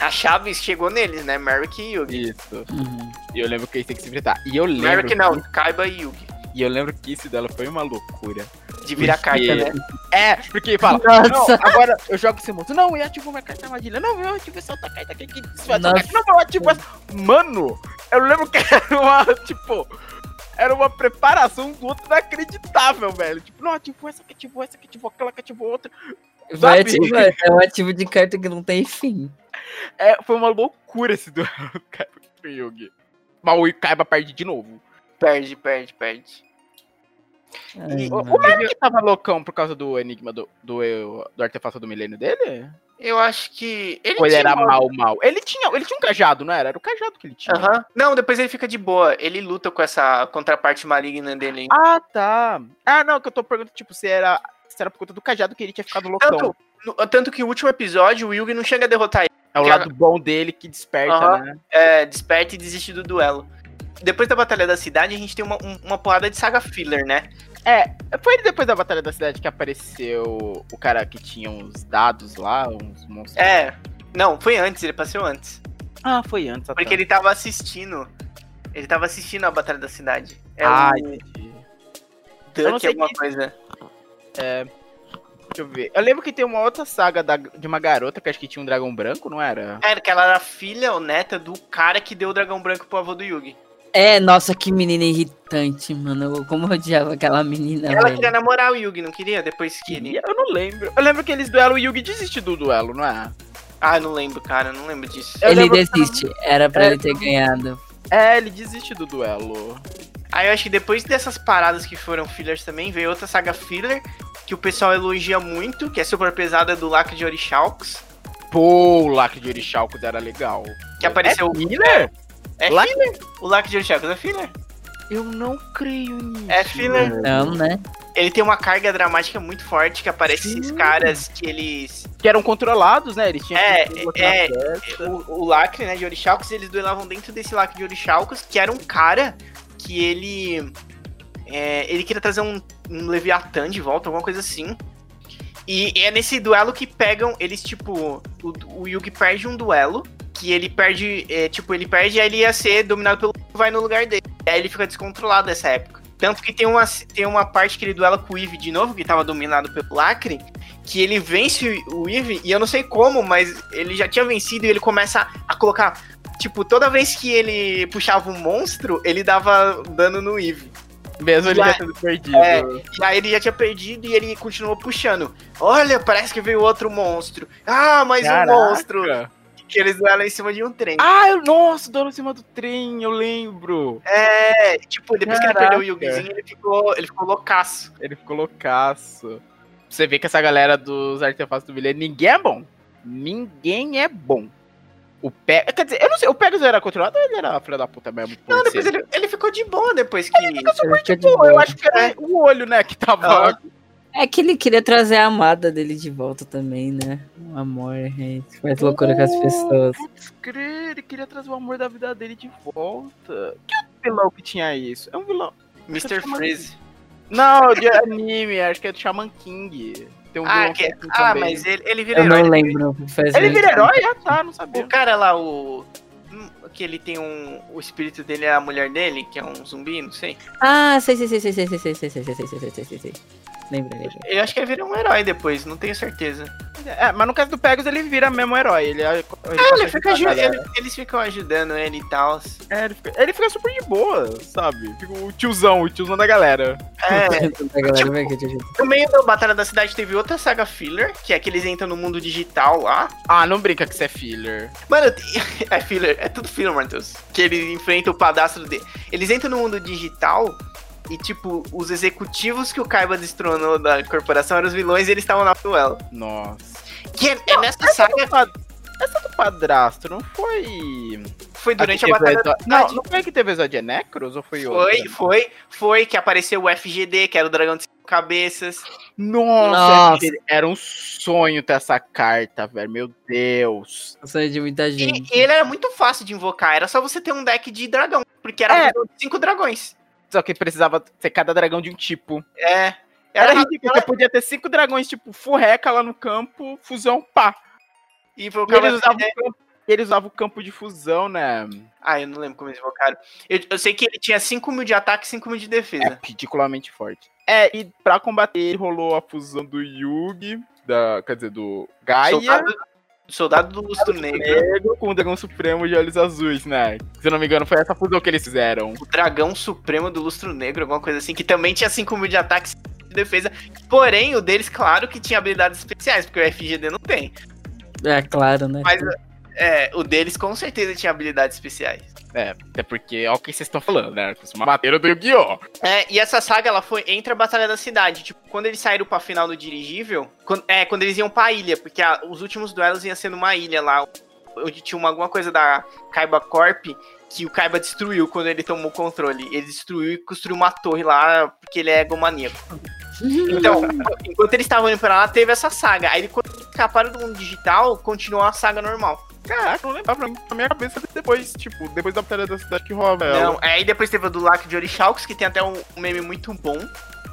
A Chaves chegou neles, né? Merrick e Yugi. Isso. Uhum. E eu lembro que eles têm que se enfrentar. E eu lembro. Merrick não, que- Kaiba e Yugi. e eu lembro que isso dela foi uma loucura. De virar Porque- carta, né? É, porque fala, Nossa. não, agora eu jogo esse monstro. Não, eu ativo minha carta armadilha. Não, eu ativo essa outra carta aqui que desfaz. Não, eu ativo essa. Mano, eu lembro que era uma, tipo. Era uma preparação do outro inacreditável, velho. Tipo, não, ativo essa, que ativou essa, que ativou aquela, que ativou outra. Vai ativar, é um ativo de carta que não tem fim. É, foi uma loucura esse duelo do Kaiba o Yugi. Mas o Kaiba perde de novo. Perde, perde, perde. Ai, O, mano. o Merrick tava loucão por causa do enigma do, do, do artefato do milênio dele? Eu acho que. Ele Ou ele tinha era uma- mal, mal? Ele tinha, ele tinha um cajado, não era? Era o cajado que ele tinha. Aham. Não, depois ele fica de boa. Ele luta com essa contraparte maligna dele. Ah, tá. Ah, não, que eu tô perguntando, tipo, se era, se era por conta do cajado que ele tinha ficado loucão. Tanto, no- tanto que o último episódio, o Yugi não chega a derrotar ele. É o que lado bom dele que desperta, Aham. né? É, desperta e desiste do duelo. Depois da Batalha da Cidade, a gente tem uma, um- uma porrada de saga filler, né? É, foi depois da Batalha da Cidade que apareceu o cara que tinha uns dados lá, uns monstros. É. Não, foi antes, ele passou antes. Ah, foi antes. Porque ele tava assistindo. Ele tava assistindo a Batalha da Cidade. É Ah, o entendi. Duck alguma que- coisa. Deixa eu ver. Eu lembro que tem uma outra saga da- de uma garota que acho que tinha um dragão branco, não era? É, que ela era filha ou neta do cara que deu o dragão branco pro avô do Yugi. É, nossa, que menina irritante, mano. Eu- Como eu odiava aquela menina, ela velho. queria namorar o Yugi, não queria? Depois que ele. Eu não lembro. Eu lembro que eles duelam o Yugi desiste do duelo, não é? Ah, não lembro, cara, não lembro disso. Eu Ele lembro que desiste. Era pra É, ele ter ganhado. É, ele desiste do duelo. Aí eu acho que depois dessas paradas que foram fillers também, veio outra saga filler, que o pessoal elogia muito, que é super pesada do Lacre de Orixalcos. Pô, o Lacre de Orixalcos era legal. Que apareceu. É filler? É Lacre- filler? O Lacre de Orixalcos é filler? Eu não creio nisso. É filler. Então, né? Ele tem uma carga dramática muito forte, que aparece esses Sim. caras que eles. Que eram controlados, né? Eles tinham É, que botar é. O, o Lacre, né, de Orixalcos, eles duelavam dentro desse Lacre de Orixalcos, que era um cara que ele. é, ele queria trazer um, um Leviatã de volta, alguma coisa assim. E é nesse duelo que pegam eles, tipo. O, o Yugi perde um duelo. Que ele perde. é, tipo, ele perde e aí ele ia ser dominado pelo. Vai no lugar dele. Aí ele fica descontrolado nessa época. Tanto que tem uma, tem uma parte que ele duela com o Eve de novo, que tava dominado pelo Lacre. Que ele vence o Eve, e eu não sei como, mas ele já tinha vencido e ele começa a colocar. Tipo, toda vez que ele puxava um monstro, ele dava dano no Eve. Mesmo ele Já- já tendo perdido. É. E aí ele já tinha perdido e ele continuou puxando. Olha, parece que veio outro monstro. Ah, mais Caraca. um monstro. Que eles duelam em cima de um trem. Ah, eu, nossa, dono em cima do trem, eu lembro. É, tipo, depois que ele Caraca. perdeu o Yugizinho, ele ficou, ele ficou loucaço. Ele ficou loucaço. Você vê que essa galera dos artefatos do bilhete, ninguém é bom. Ninguém é bom. O Pe... Quer dizer, eu não sei, o Pegasus era controlado ou ele era filho da puta mesmo? Não, depois ser? ele, ele ficou de boa depois que. Ele fica de Pô, eu boa. acho que era o olho, né, que tava... Ah. É que ele queria trazer a amada dele de volta também, né? O amor, gente. Faz loucura com as pessoas. Putz, crer, ele queria trazer o amor da vida dele de volta. Que outro vilão que tinha isso? É um vilão... Mr. Freeze. Não, de anime, acho que é do Shaman King. Tem um Ah, vilão que, é assim ah também. mas ele, ele vira Eu não herói. lembro. Faz Ele muito vira tempo. herói? Ah, tá, não sabia. O cara lá, o. hum, que ele tem um. O espírito dele é a mulher dele, que é um zumbi, não sei. Ah, sei, sei, sei, sei, sei, sei, sei, sei, sei, sei, sei, sei, sei, sei, sei. Lembra. Eu acho que ele vira um herói depois, não tenho certeza. É, mas no caso do Pegasus ele vira mesmo herói. Ele, ele, É, ele consegue fica aju- ajudar a ele- eles ficam ajudando ele e tal. É, ele, fica, ele fica super de boa, sabe? Fica o tiozão, o tiozão da galera. É, A galera te no meio da Batalha da Cidade teve outra saga filler, que é que eles entram no mundo digital lá. Ah, não brinca que isso é filler. Mano, é filler, é tudo filler, Matheus. Que ele enfrenta o padastro dele. Eles entram no mundo digital e, tipo, os executivos que o Kaiba destronou da corporação eram os vilões e eles estavam na duelo. Nossa. Que é, é nessa saga Essa do padrasto não foi. foi durante que a teve Batalha exa- Não, não foi a que teve exódio Necros ou foi Foi, outra? foi, foi que apareceu o FGD, que era o dragão de cinco cabeças. Nossa, Nossa. era um sonho ter essa carta, velho. Meu Deus. Sei de muita gente. e ele era muito fácil de invocar, era só você ter um deck de dragão, porque era É. cinco dragões. Só que precisava ser cada dragão de um tipo. É. Era, Era, ridículo. Você podia ter cinco dragões, tipo, furreca lá no campo, fusão, pá. e E eles usavam, o campo, eles usavam o campo de fusão, né? Ah, eu não lembro como eles invocaram. Eu, eu sei que ele tinha 5 mil de ataque e 5 mil de É defesa. ridiculamente forte. É, e pra combater ele rolou a fusão do Yugi, da, quer dizer, do Gaia. Soldado, soldado do Lustro Negro. Negro com o Dragão Supremo de olhos azuis, né? Se eu não me engano, foi essa fusão que eles fizeram. O Dragão Supremo do Lustro Negro, alguma coisa assim, que também tinha 5 mil de ataque e 5 mil de defesa. Porém, o deles, claro que tinha habilidades especiais, porque o FGD não tem. É claro, né? Mas é, o deles com certeza tinha habilidades especiais. É, até porque, ó o que vocês estão falando, né? Costuma bater do Yu-Gi-Oh! É, e essa saga, ela foi entre a Batalha da Cidade. Tipo, quando eles saíram pra final do dirigível, quando, é, quando eles iam pra ilha, porque a- os últimos duelos iam ser numa ilha lá, onde tinha uma, alguma coisa da Kaiba Corp que o Kaiba destruiu quando ele tomou o controle. Ele destruiu e construiu uma torre lá, porque ele é egomaníaco. Então, enquanto eles estavam indo pra lá, teve essa saga. Aí, quando eles escaparam do mundo digital, continuou a saga normal. Caraca, não lembrava. Na minha cabeça, depois, tipo, depois da batalha da cidade que rola ela. Não, aí depois teve a do Lac de Orixalcos, que tem até um meme muito bom.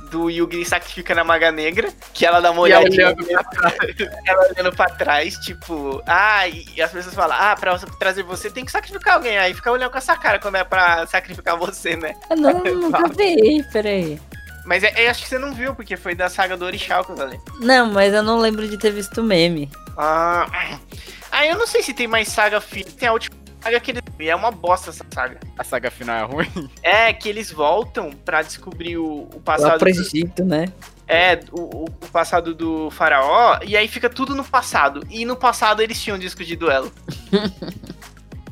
Do Yugi sacrifica na Maga Negra, que ela dá uma olhadinha, olhando pra trás. ela olhando pra trás, tipo, ah, e as pessoas falam, ah, pra você trazer você tem que sacrificar alguém. Aí fica olhando com essa cara quando é pra sacrificar você, né? Eu não, nunca vi, peraí. Mas é, eu acho que você não viu, porque foi da saga do Orixalcos ali. Não, mas eu não lembro de ter visto meme. Ah, ah, eu não sei se tem mais saga filha. Tem a última saga que eles. E é uma bosta essa saga. A saga final é ruim. É que eles voltam pra descobrir o, o Lá passado. pro Egito, né? É, o, o- o passado do faraó, e aí fica tudo no passado. E no passado eles tinham disco de duelo.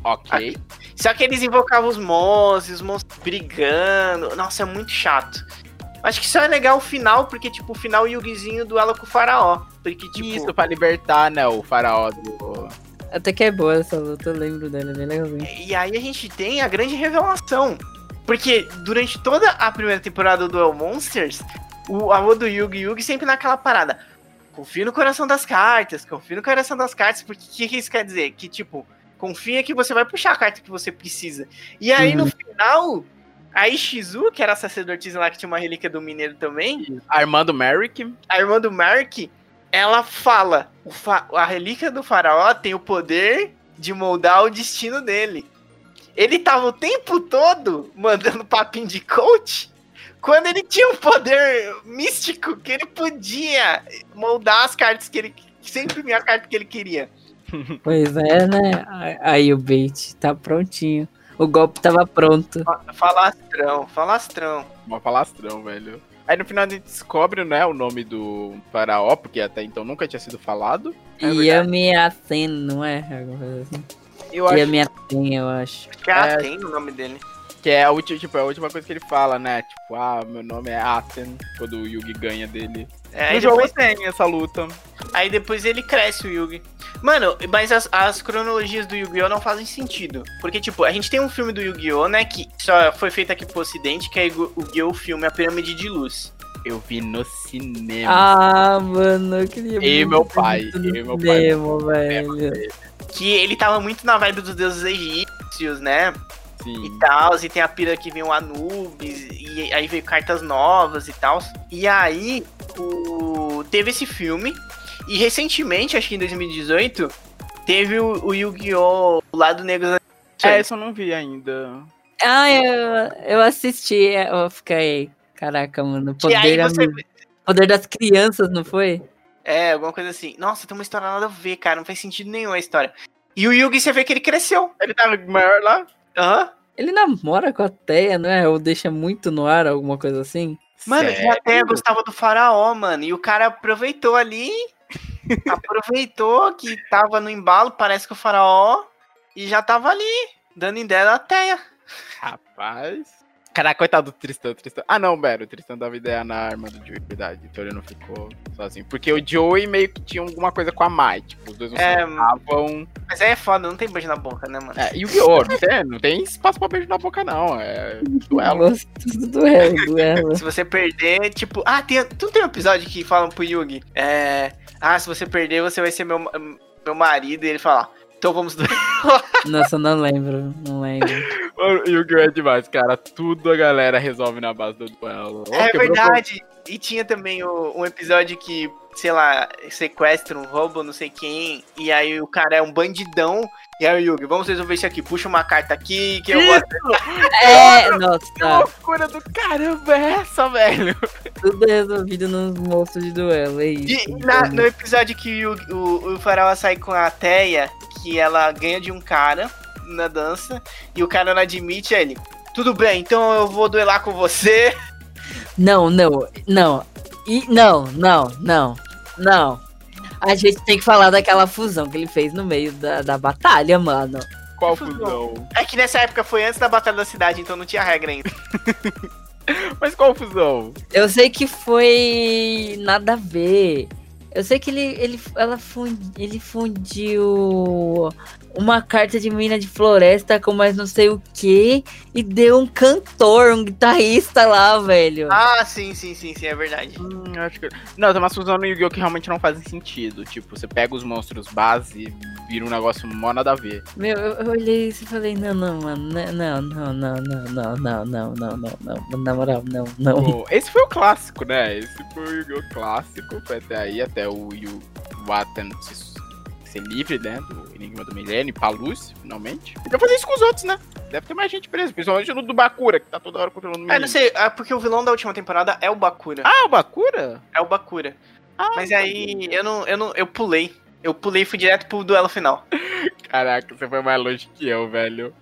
Ok. Só que eles invocavam os monstros, os monstros brigando. Nossa, é muito chato. Acho que só é legal o final, porque, tipo, o final Yugizinho duela com o faraó. Porque, tipo. Isso, pra libertar, né, o faraó do... Até que é boa essa luta, eu lembro dela, é bem legalzinho. E aí a gente tem a grande revelação. Porque durante toda a primeira temporada do Duel Monsters, o avô do Yugi Yugi sempre naquela parada. Confia no coração das cartas, confia no coração das cartas, porque o que, que isso quer dizer? Que, tipo, confia que você vai puxar a carta que você precisa. E aí, no final, a Ishizu, que era a sacerdotisa lá que tinha uma relíquia do mineiro também, Armando Merrick. a irmã do Mark, ela fala: o fa- a relíquia do faraó tem o poder de moldar o destino dele. Ele tava o tempo todo mandando papinho de coach, quando ele tinha um poder místico que ele podia moldar as cartas que ele. Sempre imprimir a carta que ele queria. Pois é, né? Aí o bait tá prontinho. O golpe tava pronto. Falastrão, falastrão. Uma falastrão, velho. Aí no final a gente descobre, né, o nome do faraó, porque até então nunca tinha sido falado. É Yami Aten, não é? Alguma coisa assim. Eu acho Yami Aten, eu acho. Que ela É. tem o nome dele. Que é a última, tipo, é a última coisa que ele fala, né? Tipo, ah, meu nome é Aten, quando o Yugi ganha dele. É, no e jogo depois- tem essa luta. Aí depois ele cresce o Yugi. Mano, mas as, as cronologias do Yu-Gi-Oh! não fazem sentido. Porque, tipo, a gente tem um filme do Yu-Gi-Oh! né? Que só foi feito aqui pro ocidente, que é o Yu-Gi-Oh! filme A Pirâmide de Luz. Eu vi no cinema. Ah, mano, eu queria E muito meu pai, e meu pai. cinema, velho. Que ele tava muito na vibe dos deuses egípcios, né? Sim. E tal. E tem a pira que vem o Anubis. E aí veio cartas novas e tal. E aí, o... teve esse filme. E recentemente, acho que em 2018, teve o, o Yu-Gi-Oh! O Lado Negro É, isso eu não vi ainda. Ah, eu, eu assisti, eu fiquei. Caraca, mano. Aí Poder, você. poder das crianças, não foi? É, alguma coisa assim. Nossa, tem uma história nada a ver, cara. Não faz sentido nenhum a história. E o Yugi, você vê que ele cresceu. Ele tava maior lá? Aham. Ele namora com a Teia, não é? Ou deixa muito no ar, alguma coisa assim? Mano, Sério? até gostava do faraó, mano. E o cara aproveitou ali. aproveitou que tava no embalo, parece que o faraó. E já tava ali, dando ideia da teia. Rapaz. Caraca, coitado do Tristan, Tristan. Ah, não, Bero, o Tristan dava ideia na arma do Joey, verdade. Então ele não ficou sozinho. Porque o Joey meio que tinha alguma coisa com a Mai. Tipo, os dois não É, se falavam. Mas aí é foda, não tem beijo na boca, né, mano? É, e o Guiô, não tem, não tem espaço pra beijo na boca, não. É duelo. Duelo, duelo. Se você perder, tipo. Ah, tem, tu não tem um episódio que falam pro Yugi. É. Ah, se você perder, você vai ser meu, meu marido. E ele fala. Então vamos. Nossa, eu não lembro, não lembro. O Yu-Gi-Oh! é demais, cara. Tudo a galera resolve na base do duelo. Ó, É verdade. E tinha também o- um episódio que, sei lá, sequestram, roubam não sei quem. E aí o cara é um bandidão. E aí o Yugi, vamos resolver isso aqui. Puxa uma carta aqui que eu vou. É, Que nossa, loucura do caramba é essa, velho? tudo é resolvido nos monstros de duelo, é isso. E na- no episódio que o, o, o Faraó sai com a Teia, que ela ganha de um cara na dança, e o cara não admite ele. Tudo bem, então eu vou duelar com você. Não, não, não. E não, não, não, não. A gente tem que falar daquela fusão que ele fez no meio da, da batalha, mano. Qual Fusão. fusão? É que nessa época foi antes da Batalha da Cidade, então não tinha regra ainda. Mas qual fusão? Eu sei que foi nada a ver. Eu sei que ele, ele, ela fun, ele fundiu uma carta de mina de floresta com mais não sei o que e deu um cantor, um guitarrista lá, velho. Ah, sim, sim, sim, sim, é verdade. Hum, eu acho que. Não, tem umas fusões no Yu-Gi-Oh! que realmente não fazem sentido. Tipo, você pega os monstros base e vira um negócio mó nada a ver. Meu, eu, eu olhei isso e falei, não, não, mano, não, não, não, não, não, não, não, não, não, não, na moral, não, não. Pô, esse foi o clássico, né? Esse foi o Yu-Gi-Oh! clássico. Foi até aí, até o Yu Watan se ser livre, né? Do Enigma do Milênio, Paluz, finalmente. E pra fazer isso com os outros, né? Deve ter mais gente presa, principalmente no do Bakura, que tá toda hora controlando o É, não sei, é porque o vilão da última temporada é o Bakura. Ah, o Bakura? É o Bakura. Ah, Mas aí eu não, eu não. Eu pulei. Eu pulei e fui direto pro duelo final. Caraca, você foi mais longe que eu, velho.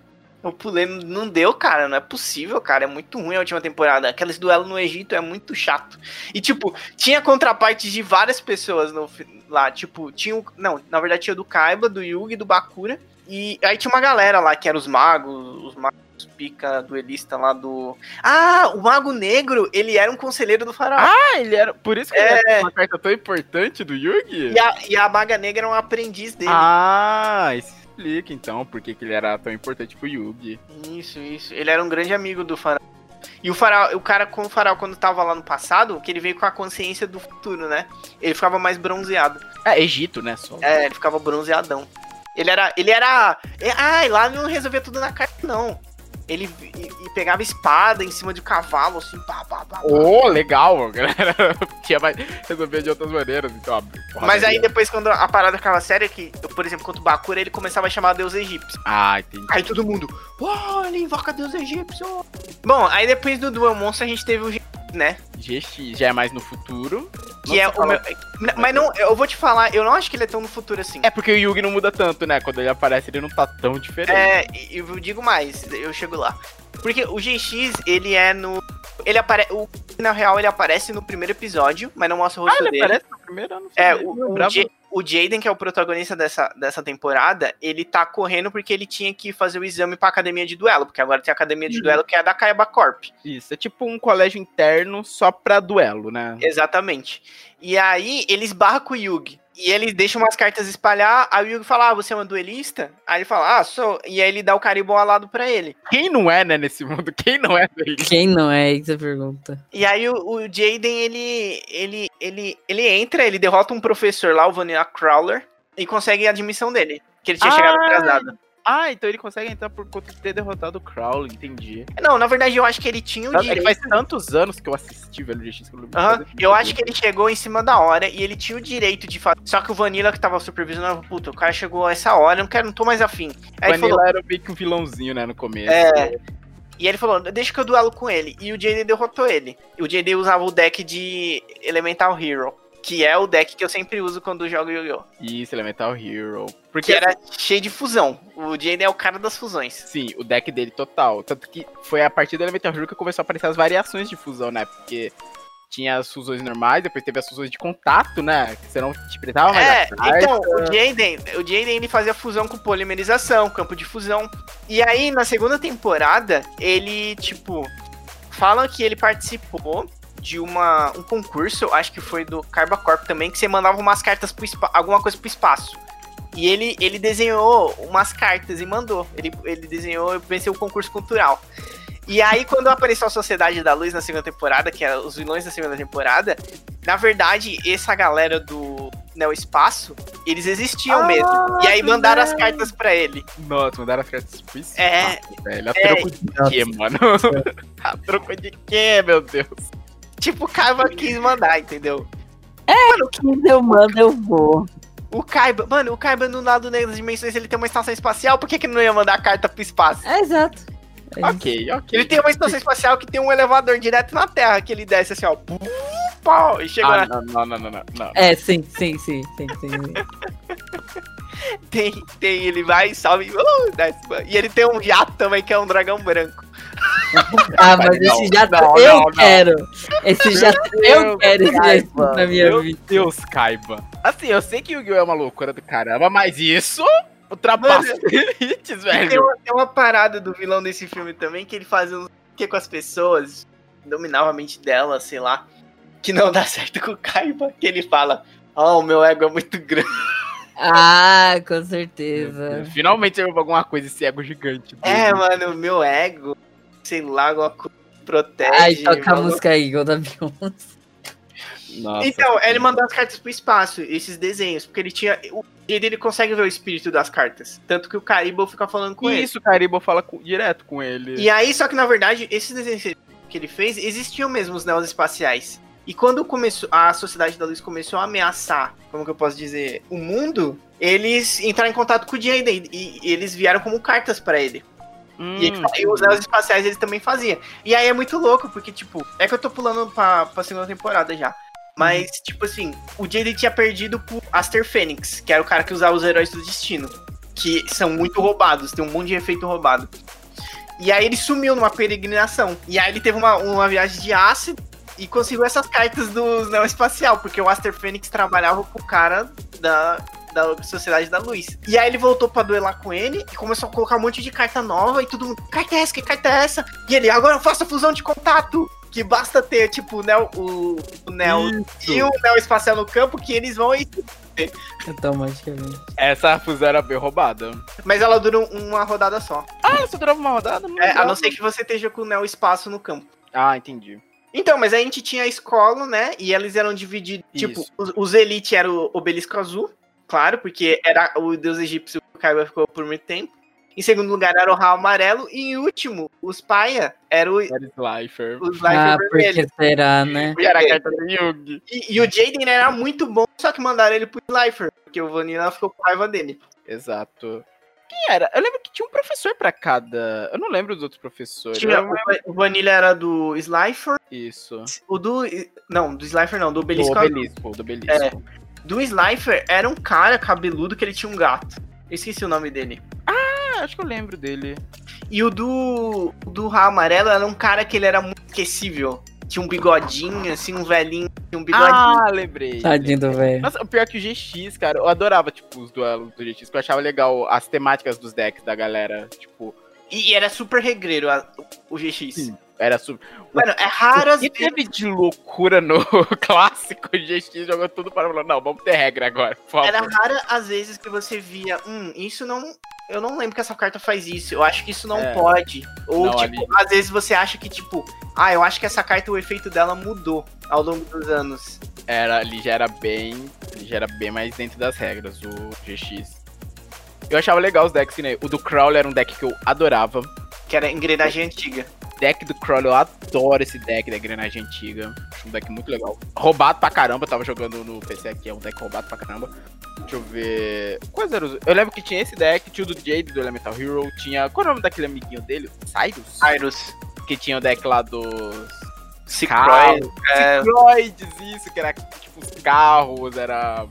Eu pulei, não- deu, cara. Não é possível, cara. É muito ruim a última temporada. Aqueles duelos no Egito é muito chato. E, tipo, tinha contrapartes de várias pessoas no, lá. Tipo, tinha. o- Não, na verdade tinha do Kaiba, do Yugi, do Bakura. E aí tinha uma galera lá que eram os magos, os magos pica duelista lá do. Ah, o Mago Negro, ele era um conselheiro do faraó. Ah, ele era. Por isso que É. ele era uma carta tão importante do Yugi? E, a, e a Maga Negra era um aprendiz dele. Ah, isso explica então por que que ele era tão importante pro Yugi. Isso, isso. Ele era um grande amigo do faraó. E o faraó, o cara com o faraó, quando tava lá no passado, que ele veio com a consciência do futuro, né? Ele ficava mais bronzeado. É, Egito, né? Só. É, ele ficava bronzeadão. Ele era. Ele era. é, Ah, e lá não resolvia tudo na carta, não. Ele e, e pegava espada em cima de um cavalo, assim, pá, pá, pá. pá. Oh, legal, galera. Tinha mais. Resolvia de outras maneiras, então. Mas aí depois, quando a parada ficava séria, que, por exemplo, contra o Bakura, ele começava a chamar Deus egípcio. Ah, entendi. Aí todo mundo, oh, ele invoca Deus egípcio. Bom, aí depois do Duel Monster a gente teve o né? GX já é mais no futuro. Que é o meu. Mas não, eu vou te falar, eu não acho que ele é tão no futuro assim. É porque o Yugi não muda tanto, né? Quando ele aparece, ele não tá tão diferente. É, e eu digo mais, eu chego lá. Porque o GX, ele é no. Ele aparece. O na real ele aparece no primeiro episódio, mas não mostra o Ah, rosto ele dele. aparece no primeiro ano. É, o, o, Ja- o Jaden, que é o protagonista dessa, dessa temporada, ele tá correndo porque ele tinha que fazer o exame pra academia de duelo, porque agora tem a academia de Uhum. duelo que é a da Kaiba Corp. Isso, é tipo um colégio interno só pra duelo, né? Exatamente. E aí ele esbarra com o Yugi. E ele deixa umas cartas espalhar, aí o Yugi fala, ah, você é uma duelista? Aí ele fala, ah, sou. E aí ele dá o carimbó alado pra ele. Quem não é, né, nesse mundo? Quem não é dele? Quem não é? Isso é a pergunta. E aí o, o Jaden, ele, ele, ele, ele entra, ele derrota um professor lá, o Vanilla Crawler, e consegue a admissão dele. Que ele tinha Ah! chegado atrasado. Ah, então ele consegue entrar por conta de ter derrotado o Crowley, entendi. Não, na verdade eu acho que ele tinha o É que direito. faz tantos anos que eu assisti Velho GX que eu não quase Eu acho que ele chegou em cima da hora e ele tinha o direito de fazer. Só que o Vanilla que tava supervisionando, puta, o cara chegou a essa hora, eu não quero, não tô mais afim. Aí Vanilla falou, era meio que um vilãozinho, né, no começo. É. E ele falou, deixa que eu duelo com ele. E o JD derrotou ele. E o JD usava o deck de Elemental Hero. Que é o deck que eu sempre uso quando jogo Yu-Gi-Oh! Isso, Elemental Hero. Porque Que era cheio de fusão. O JD é o cara das fusões. Sim, o deck dele total. Tanto que foi a partir do Elemental Hero que começou a aparecer as variações de fusão, né? Porque tinha as fusões normais, depois teve as fusões de contato, né? Que você não te prestava mais É, então, o Jaden, o Jaden ele fazia fusão com polimerização, campo de fusão. E aí, na segunda temporada, ele, tipo, falam que ele participou de uma, um concurso, acho que foi do Carbacorp também, que você mandava umas cartas pro espaço, alguma coisa pro espaço. E ele, ele desenhou umas cartas e mandou. Ele, ele desenhou e venceu o concurso cultural. E aí, quando apareceu a Sociedade da Luz na segunda temporada, que era os vilões da segunda temporada, na verdade, essa galera do Neo Espaço, eles existiam mesmo. E aí mandaram as cartas pra ele. Nossa, mandaram as cartas pro espaço, É. velho. A É. troco de quê, mano? a troco de quê, meu Deus? Tipo, o Kaiba quis mandar, entendeu? Quando eu mando, eu vou. O Kaiba, mano, o Kaiba no lado das dimensões ele tem uma estação espacial, por que, que não ia mandar a carta pro espaço? É, exato. É. Ok, ok. Ele tem uma estação espacial que tem um elevador direto na Terra, que ele desce assim, ó. pum, pau, e chega Ah, na... não, não, não, não, não. É, sim, sim, sim, sim, sim. Tem, tem, ele vai, salve, uh, desce, mano. E ele tem um jato também, que é um dragão branco. Ah, mas Não, esse jato não, eu não, não. quero. Esse jato eu quero esse Kaiba, jato na minha Meu vida. Deus, Kaiba. Assim, eu sei que o Yu-Gi-Oh! é uma loucura do caramba, mas isso ultrapassa os limites, E tem velho. uma, tem uma parada do vilão desse filme também, que ele faz um que com as pessoas, dominava a mente dela, sei lá, que não dá certo com o Kaiba, que ele fala, oh, o meu ego é muito grande. Ah, com certeza. Finalmente eu alguma coisa esse ego gigante. dele. É, mano, o meu ego, sei lá, alguma coisa protege. Ai, toca a música aí, igual da Beyoncé. Nossa, Então, ele mandou as cartas pro espaço, esses desenhos, porque ele tinha. O ele ele consegue ver o espírito das cartas. Tanto que o Kaiba fica falando com ele. Isso, o Karibo fala com- direto com ele. E aí, só que na verdade, esses desenhos que ele fez, existiam mesmo os neos espaciais. E quando começou, a Sociedade da Luz começou a ameaçar, como que eu posso dizer, o mundo, eles entraram em contato com o Jaden e, e eles vieram como cartas pra ele. Hum, E, ele- e os neos espaciais eles também faziam. E aí é muito louco, porque, tipo, é que eu tô pulando pra, pra segunda temporada já. Mas, tipo assim, o Jaden tinha perdido pro Aster Fênix, que era o cara que usava os heróis do destino. Que são muito roubados, tem um monte de efeito roubado. E aí ele sumiu numa peregrinação. E aí ele teve uma, uma viagem de ácido e conseguiu essas cartas do Neo Espacial, porque o Aster Fênix trabalhava com o cara da, da Sociedade da Luz. E aí ele voltou pra duelar com ele e começou a colocar um monte de carta nova e todo mundo, carta é essa, que carta é essa? E ele, agora eu faço a fusão de contato! Que basta ter, tipo, o Neo, o, o Neo Isso. e o Neo Espacial no campo que eles vão e. Automaticamente. Essa fusão era bem roubada. Mas ela dura um- uma rodada só. Ah, ela só durava uma rodada? Não É, a não ser que você esteja com o Neo Espaço no campo. Ah, entendi. Então, mas aí a gente tinha a escola, né? E eles eram divididos. Tipo, os, os Elite era o obelisco azul, claro, porque era o deus egípcio que o Kaiba ficou por muito tempo. Em segundo lugar era o Raul amarelo. E em último, os Paia era o, Era Slifer. os Life Ah, vermelho. porque será, né? E era a carta do Yugi. E, e o Jaden era muito bom, só que mandaram ele pro Slifer, porque o Vanilla ficou com raiva dele. Exato. Quem era? Eu lembro que tinha um professor pra cada. Eu não lembro dos outros professores. Tinha, o, o Vanilla era do Slifer, Isso. o do. Não, do Slifer não, do Do Obelisco. azul. obelisco, do obelisco. É. Do Slifer era um cara cabeludo que ele tinha um gato. Eu esqueci o nome dele. Ah, acho que eu lembro dele. E o do, o do Raul Amarelo era um cara que ele era muito esquecível. Tinha um bigodinho, assim, um velhinho, tinha um bigodinho. Ah, lembrei. Tadinho do velho. Nossa, o pior é que o GX, cara, eu adorava, tipo, os duelos do GX, que eu achava legal as temáticas dos decks da galera. Tipo, E era super regreiro a- o GX. Sim. Era super. Mano, é raro as teve de loucura no clássico, o GX jogou tudo para falar, não, vamos ter regra agora. Era rara as vezes que você via, hum, isso não. Eu não lembro que essa carta faz isso. Eu acho que isso não É. pode. Ou, Não, tipo, ali- às vezes você acha que, tipo, ah, eu acho que essa carta, o efeito dela mudou ao longo dos anos. Era, ali já era bem. Já era bem mais dentro das regras, o GX. Eu achava legal os decks, né? O do Crawler era um deck que eu adorava. Que era engrenagem antiga. Deck do Crawler, eu adoro esse deck da engrenagem antiga. Acho um deck muito legal. Roubado pra caramba, tava jogando no PC aqui, é um deck roubado pra caramba. Deixa eu ver. Quais eram os. Eu lembro que tinha esse deck, tinha o do Jade do Elemental Hero, tinha. Qual é o nome daquele amiguinho dele? Cyrus? Cyrus. Que tinha o deck lá dos. Cicroid. É, Cicloides, isso, que era tipo os carros, era.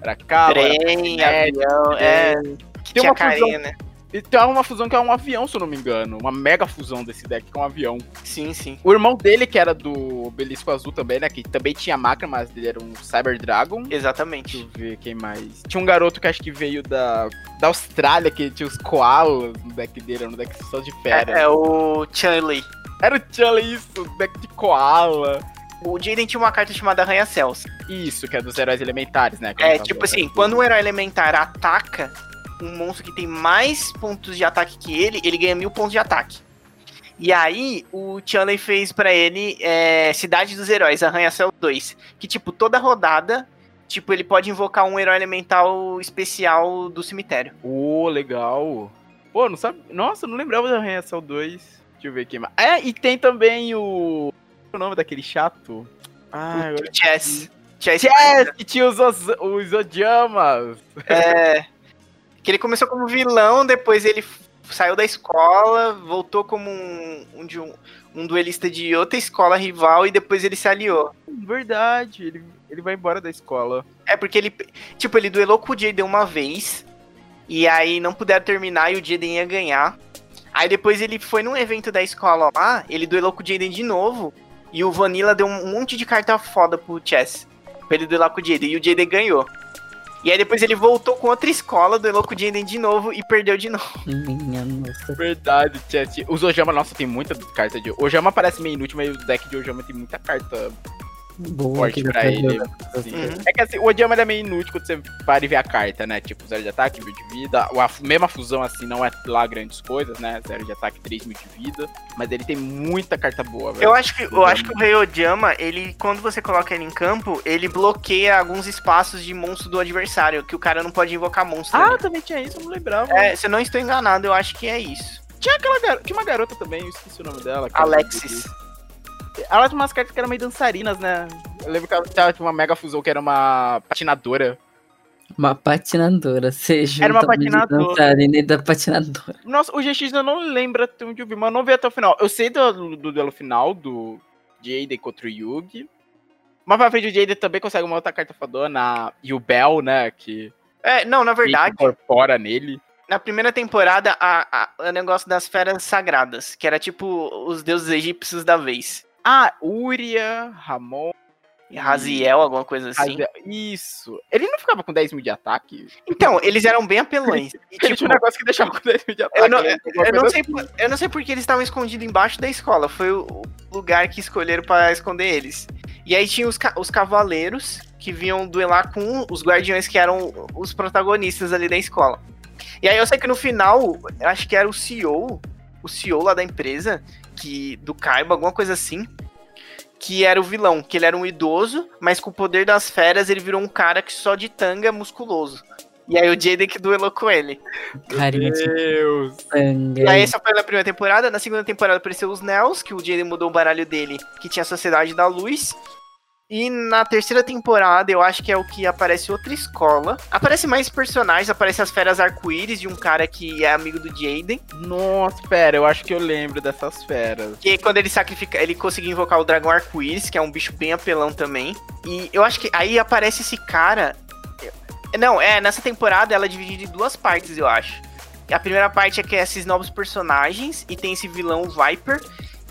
Era carro. era trem, patinete, avião, é. Tem tinha uma fusão. carinha, né? E tem uma fusão que é um avião, se eu não me engano. Uma mega fusão desse deck, que é um avião. Sim, sim. O irmão dele, que era do Belisco Azul também, né? Que também tinha máquina, mas ele era um Cyber Dragon. Deixa Exatamente. eu ver quem mais. Tinha um garoto que acho que veio da, da Austrália, que tinha os koalas no deck dele, um deck só de fera. É, é o Chanley. Era o Chun isso, deck de koala. O Jaden tinha uma carta chamada Arranha-Céus. Isso, que é dos heróis elementares, né? É, tipo assim, quando um herói elementar ataca um monstro que tem mais pontos de ataque que ele, ele ganha mil pontos de ataque. E aí, o Chanley fez pra ele é, Cidade dos Heróis, Arranha-Céu 2. Que, tipo, toda rodada, tipo, ele pode invocar um herói elemental especial do cemitério. Ô, legal. Pô, não sabe. Nossa, não lembrava da Reação 2. Deixa eu ver aqui mais. É, e tem também o. Qual é o nome daquele chato? Ah, agora. O Chess. Chess. Yes, que tinha os, os, os Ojamas. É. Que ele começou como vilão, depois ele saiu da escola, voltou como um, um, de um, um duelista de outra escola rival e depois ele se aliou. Verdade, ele, ele vai embora da escola. É porque ele, tipo, ele duelou com o Jaden uma vez, e aí não puderam terminar e o Jaden ia ganhar. Aí depois ele foi num evento da escola lá, ele duelou com o Jaden de novo, e o Vanilla deu um monte de carta foda pro Chess, pra ele duelar com o Jaden, e o Jaden ganhou. E aí depois ele voltou com outra escola, duelou com o Jaden de novo e perdeu de novo. Minha nossa. Verdade, chat. Os Ojama, nossa, tem muita carta de. Ojama parece meio inútil, mas o deck de Ojama tem muita carta Boa, forte pra ele. assim. Uhum. É que assim, o Ojama ele é meio inútil quando você para e vê a carta, né? Tipo, zero de ataque, mil de vida. A mesma fusão, assim, não é lá grandes coisas, né? Zero de ataque, 3 mil de vida. Mas ele tem muita carta boa, velho. Eu acho que, eu acho que o Rei Ojama, ele, quando você coloca ele em campo, ele bloqueia alguns espaços de monstro do adversário, que o cara não pode invocar monstro. Ah, ali. também tinha isso, eu não lembrava. É, se eu não estou enganado, eu acho que é isso. Tinha aquela garota, tinha uma garota também, eu esqueci o nome dela. Alexis. Ela tinha umas cartas que eram meio dançarinas, né? Eu lembro que ela tinha uma mega fusão que era uma patinadora. Uma patinadora, seja. Era uma patinadora. dançarina da patinadora. Nossa, o GX eu não lembro até onde eu vi, mas eu não vi até o final. Eu sei do, do duelo final do Jaden contra o Yugi. Mas pra frente o Jaden também consegue uma outra carta fodona. E o Bell, né? Que É, não, na verdade, incorpora nele. na primeira temporada, a, a- o negócio das feras sagradas, que era tipo os deuses egípcios da vez. Ah, Uria, Ramon. E Raziel, alguma coisa assim. Isso. Ele não ficava com 10 mil de ataque? Então, eles eram bem apelões. E, tipo, tinha um negócio que deixava com 10 mil de ataque. Eu não, né? Alguma eu, não sei, por- eu não sei porque eles estavam escondidos embaixo da escola. Foi o lugar que escolheram pra esconder eles. E aí tinha os, os cavaleiros que vinham duelar com os guardiões que eram os protagonistas ali da escola. E aí eu sei que no final, acho que era o CEO, o CEO lá da empresa, que do Kaiba, alguma coisa assim, que era o vilão, que ele era um idoso, mas com o poder das feras ele virou um cara que só de tanga musculoso. E aí o Jaden que duelou com ele. Carinha Deus. sangue. E aí essa foi na primeira temporada. Na segunda temporada apareceu os Nels, que o Jaden mudou o baralho dele, que tinha a Sociedade da Luz. E na terceira temporada, eu acho que é o que aparece outra escola. Aparece mais personagens, aparece as feras arco-íris de um cara que é amigo do Jaden. Nossa, pera, eu acho que eu lembro dessas feras. Que quando ele sacrifica, ele conseguiu invocar o dragão arco-íris, que é um bicho bem apelão também. E eu acho que aí aparece esse cara. Não, é, nessa temporada ela é dividida em duas partes, eu acho. A primeira parte é que é esses novos personagens e tem esse vilão Viper.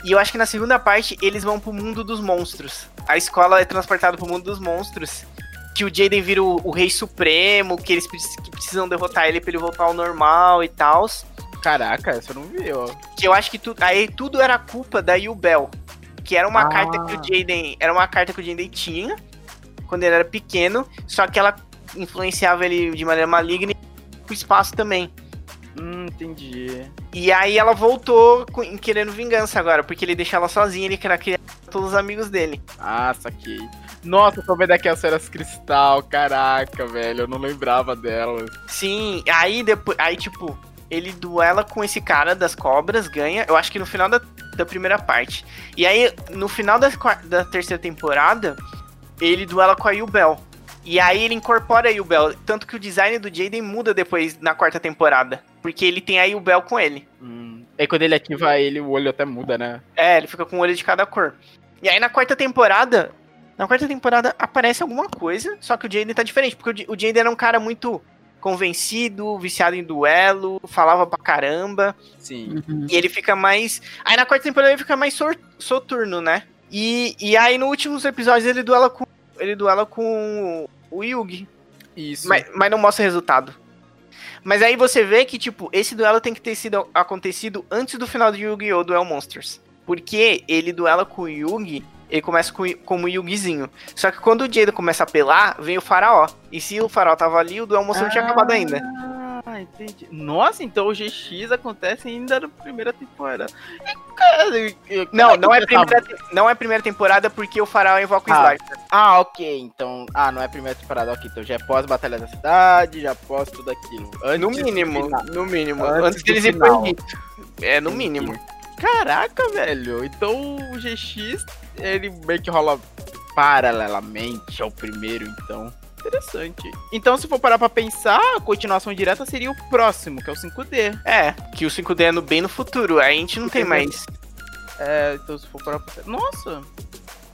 E eu acho que na segunda parte eles vão pro mundo dos monstros. A escola é transportada pro mundo dos monstros. Que o Jaden vira o, o rei supremo, que eles que precisam derrotar ele pra ele voltar ao normal e tal. Caraca, essa eu não vi, ó. Que eu acho que tu, aí tudo era culpa da Yubel. Que era uma Ah. carta que o Jaden. Era uma carta que o Jaden tinha quando ele era pequeno. Só que ela influenciava ele de maneira maligna e pro espaço também. Hum, entendi. E aí ela voltou com- querendo vingança agora, porque ele deixa ela sozinha, ele queria criar todos os amigos dele. Ah, saquei. Nossa, tô vendo aqui as Feras Cristal, caraca, velho, eu não lembrava delas. Sim, aí depois. Aí, tipo, ele duela com esse cara das cobras, ganha. Eu acho que no final da, da primeira parte. E aí, no final da, da terceira temporada, ele duela com a Yubel. E aí ele incorpora a Yubel. Tanto que o design do Jaden muda depois na quarta temporada. Porque ele tem a Yubel com ele. Hum. Aí quando ele ativa ele, o olho até muda, né? É, ele fica com um olho de cada cor. E aí na quarta temporada. Na quarta temporada aparece alguma coisa, só que o Jaden tá diferente, porque o o Jaden era um cara muito convencido, viciado em duelo, falava pra caramba. Sim. Uhum. E ele fica mais. Aí na quarta temporada ele fica mais soturno, né? E, e aí nos últimos episódios ele duela com. Ele duela com o Yugi. Isso. Mas, mas não mostra resultado. Mas aí você vê que, tipo, esse duelo tem que ter sido acontecido antes do final de Yu-Gi-Oh! Duel Monsters. Porque ele duela com o Yugi, ele começa com, como Yugizinho. Só que quando o Jado começa a apelar, vem o faraó. E se o faraó tava ali, o Duel Monsters não tinha acabado ainda. Ah, entendi. Nossa, então o GX acontece ainda na primeira temporada. E, cara, Não, não é, você primeira, não é primeira temporada porque o faraó invoca o Ah. Slifer. Ah, ok. Então. Ah, não é a primeira temporada, ok. Então já é pós-Batalha da Cidade, já pós tudo aquilo. Antes No mínimo, no mínimo. Antes Antes, do deles ir final. pro Egito. É, no mínimo. Caraca, velho. Então o GX, ele meio que rola paralelamente ao primeiro, então. Interessante. Então, se for parar pra pensar, a continuação direta seria o próximo, que é o 5D. É, que o 5D é no, bem no futuro. Aí a gente não tem mais. É, então se for parar pra pensar. Nossa!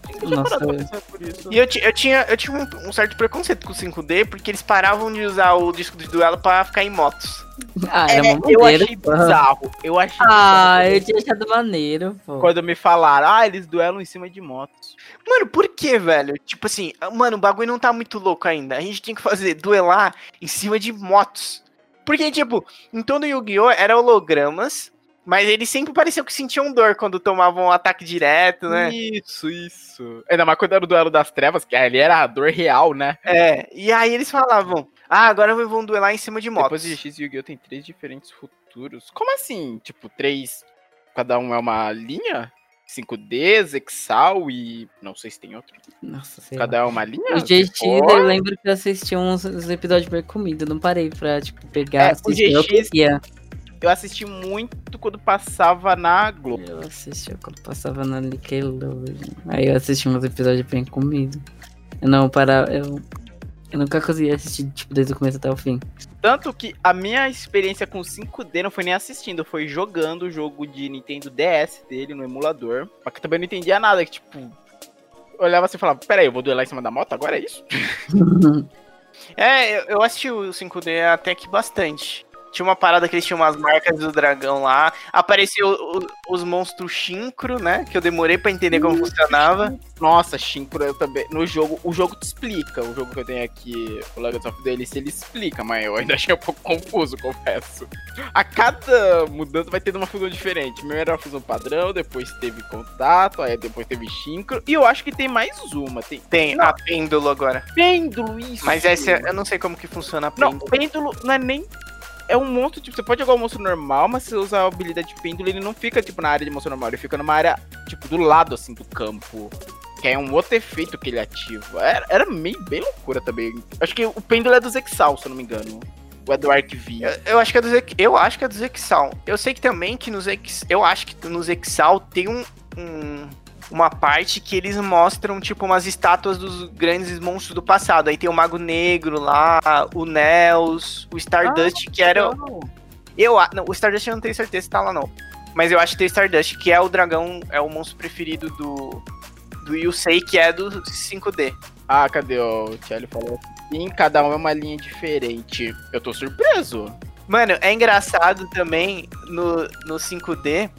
Eu tinha Nossa, pra eu- pensar por isso. E eu, eu tinha, eu tinha um, um certo preconceito com o 5D, porque eles paravam de usar o disco de duelo pra ficar em motos. Ah, É, era uma eu maneira. achei bizarro. Eu achei Ah, bizarro eu tinha achado maneiro, pô. quando me falaram, ah, eles duelam em cima de motos. Mano, por que, velho? Tipo assim, mano, o bagulho não tá muito louco ainda. A gente tinha que fazer duelar em cima de motos. Porque, tipo, em todo Yu-Gi-Oh! era hologramas, mas eles sempre pareciam que sentiam dor quando tomavam um ataque direto, né? Isso, isso. Ainda mais quando era o duelo das trevas, que ali era a dor real, né? É, e aí eles falavam, ah, agora vão duelar em cima de motos. Depois de e Yu-Gi-Oh! tem três diferentes futuros. Como assim? Tipo, três. Cada um é uma linha? 5D, Zexal e. Não sei se tem outro. Nossa, sei lá. Cada é uma linha? O GX, for- eu lembro que eu assisti uns, uns episódios bem comido, não parei pra, tipo, pegar, É, o assistir. Eu GX queria. Eu assisti muito quando passava na Globo. Eu assistia quando passava na Nickelodeon. Aí eu assisti uns episódios bem comido. Eu não parava, eu, eu nunca conseguia assistir, tipo, desde o começo até o fim. Tanto que a minha experiência com 5D não foi nem assistindo, foi jogando o jogo de Nintendo DS dele no emulador. Mas que também não entendia nada, que tipo. Eu olhava assim e falava, peraí, eu vou duelar em cima da moto? Agora é isso? É, eu, eu assisti o 5D até que bastante. Tinha uma parada que eles tinham umas marcas do dragão lá. Apareceu o- os monstros Shinkro, né? Que eu demorei pra entender como funcionava. Nossa, Shinkro eu também. No jogo, o jogo te explica. O jogo que eu tenho aqui, o Legacy of Delicious, ele explica, mas eu ainda achei um pouco confuso, confesso. A cada mudança vai tendo uma fusão diferente. Primeiro era a fusão padrão, depois teve contato, aí depois teve Shinkro. E eu acho que tem mais uma. Tem Tem a pêndulo agora. pêndulo, isso. Mas essa eu não sei como que funciona a Não, pêndulo. pêndulo não é nem. É um monstro, tipo, você pode jogar um monstro normal, mas se você usar a habilidade de pêndulo, ele não fica, tipo, na área de monstro normal, ele fica numa área, tipo, do lado, assim, do campo. Que é um outro efeito que ele ativa. Era, era meio bem loucura também. Acho que o pêndulo é do Zexal, se eu não me engano. Ou é do Arcv. Eu, eu acho que é do Zex, eu acho que é do Zexal. Eu sei que também que no Zex, eu acho que no Zexal tem um, um- uma parte que eles mostram tipo umas estátuas dos grandes monstros do passado. Aí tem o Mago Negro lá, o Nels, o Stardust que era eu não, o Stardust eu não tenho certeza se tá lá não. Mas eu acho que tem o Stardust que é o dragão, é o monstro preferido do do Yusei, que é do 5D. Ah, cadê o Tchelle falou assim? Cada um é uma linha diferente. Eu tô surpreso. Mano, é engraçado também no, no 5D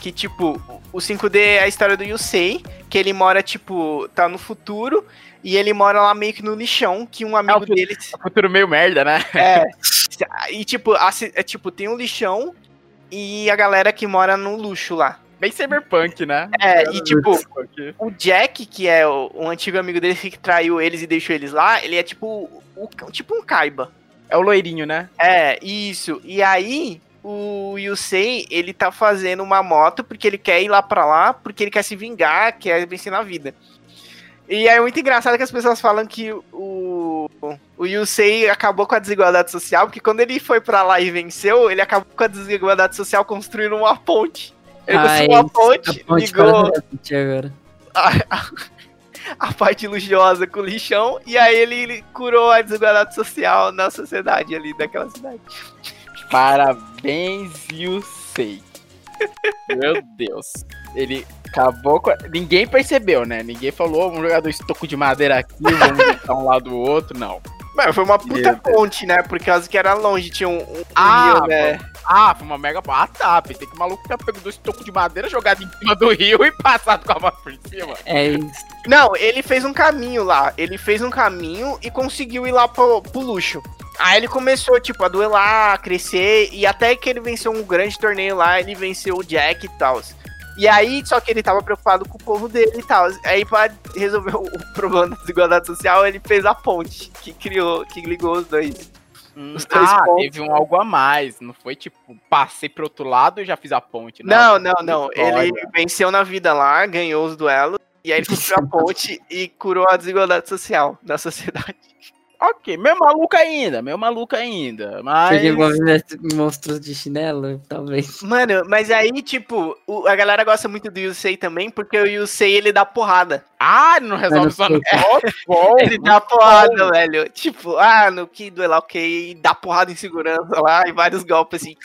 que, tipo, o 5D é a história do Yusei, que ele mora, tipo, tá no futuro e ele mora lá meio que no lixão, que um amigo É dele. Futuro meio merda, né? É. E, tipo, a é, tipo, tem um lixão e a galera que mora no luxo lá. Bem cyberpunk, né? É, e tipo, Cyberpunk. o Jack, que é o, um antigo amigo dele que traiu eles e deixou eles lá, ele é tipo, o, tipo um Kaiba. É o loirinho, né? É, isso. E aí, o Yusei, ele tá fazendo uma moto porque ele quer ir lá pra lá, porque ele quer se vingar, quer vencer na vida. E é muito engraçado que as pessoas falam que o, o Yusei acabou com a desigualdade social, porque quando ele foi pra lá e venceu, ele acabou com a desigualdade social construindo uma ponte. Ele construiu uma ponte, ponte ligou agora. a, a- a parte luxuosa com o lixão, e aí ele, ele curou a desigualdade social na sociedade ali daquela cidade. Parabéns, Yusei. Meu Deus. Ele acabou com. Ninguém percebeu, né? Ninguém falou, vamos jogar dois tocos de madeira aqui, vamos juntar um lado do outro, não. Mano, foi uma puta ponte, né? Por causa que era longe, tinha um, um Ah, rio, né? Ah, foi uma mega. Ah, tá. Pensei que o maluco tinha pego dois tocos de madeira, jogado em cima do rio e passado com a mão por cima. É isso. Não, ele fez um caminho lá. Ele fez um caminho e conseguiu ir lá pro, pro luxo. Aí ele começou, tipo, a duelar, a crescer, e até que ele venceu um grande torneio lá, ele venceu o Jack e tal. E aí, só que ele tava preocupado com o povo dele e tal. Aí, pra resolver o o problema da desigualdade social, ele fez a ponte que criou, que ligou os dois. Os dois ah, pontos. teve um algo a mais. Não foi tipo, passei pro outro lado e já fiz a ponte. Não, não, não. Ele Olha. venceu na vida lá, ganhou os duelos, e aí ele construiu a ponte e curou a desigualdade social da sociedade. Ok, meio maluco ainda, meio maluco ainda. Mas. Monstros de chinelo, talvez. Mano, mas aí, tipo, o- a galera gosta muito do Yusei também, porque o Yusei, ele dá porrada. Ah, não resolve Mano, só no bom, Ele dá porrada, velho. Tipo, ah, no que duelar, ok, e dá porrada em segurança lá, e vários golpes assim.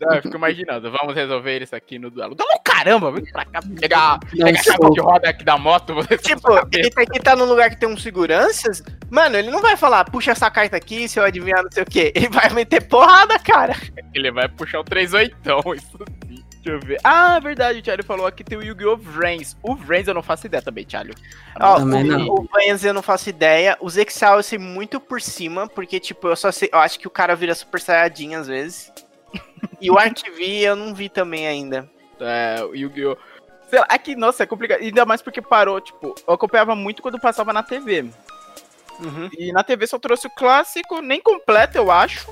Eu fico imaginando, vamos resolver isso aqui no duelo. Duelo, caramba, vem pra cá, pegar, Dá um pegar a chapa soco. de roda aqui da moto. você Tipo, ele tem que estar num lugar que tem uns seguranças. Mano, ele não vai falar, puxa essa carta aqui, se eu adivinhar não sei o quê. Ele vai meter porrada, cara. Ele vai puxar o 38, isso sim. Deixa eu ver. Ah, verdade, o Thiago falou aqui tem o Yu-Gi-Oh! Vrains. O Vrains eu não faço ideia também, Thiago. Ó, Também não. o, o Vans eu não faço ideia. Os Exal eu sei muito por cima, porque, tipo, eu só sei. Eu acho que o cara vira Super Saiyajin às vezes. E o Arquivi eu não vi também ainda. É, o Yu-Gi-Oh! Sei lá, é que, nossa, é complicado. Ainda mais porque parou, tipo, eu acompanhava muito quando passava na TV. Uhum. E na TV só trouxe o clássico, nem completo, eu acho.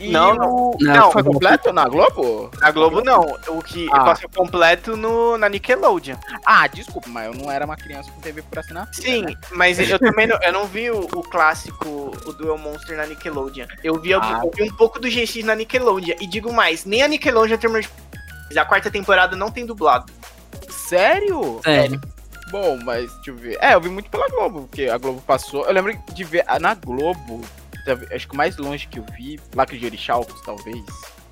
E Não, o- não. Não, foi completo na Globo? Na Globo não. O que Ah. passou completo no, na Nickelodeon. Ah, desculpa, mas eu não era uma criança com TV por assinatura. Sim, né? mas eu também não, eu não vi o, o clássico, o Duel Monster na Nickelodeon. Eu vi, Ah. eu vi um pouco do GX na Nickelodeon. E digo mais, nem a Nickelodeon terminou de. A quarta temporada não tem dublado. Sério? Sério. Bom, mas deixa eu ver. É, eu vi muito pela Globo, porque a Globo passou. Eu lembro de ver na Globo, acho que o mais longe que eu vi, Lacre de Orixalcos, talvez.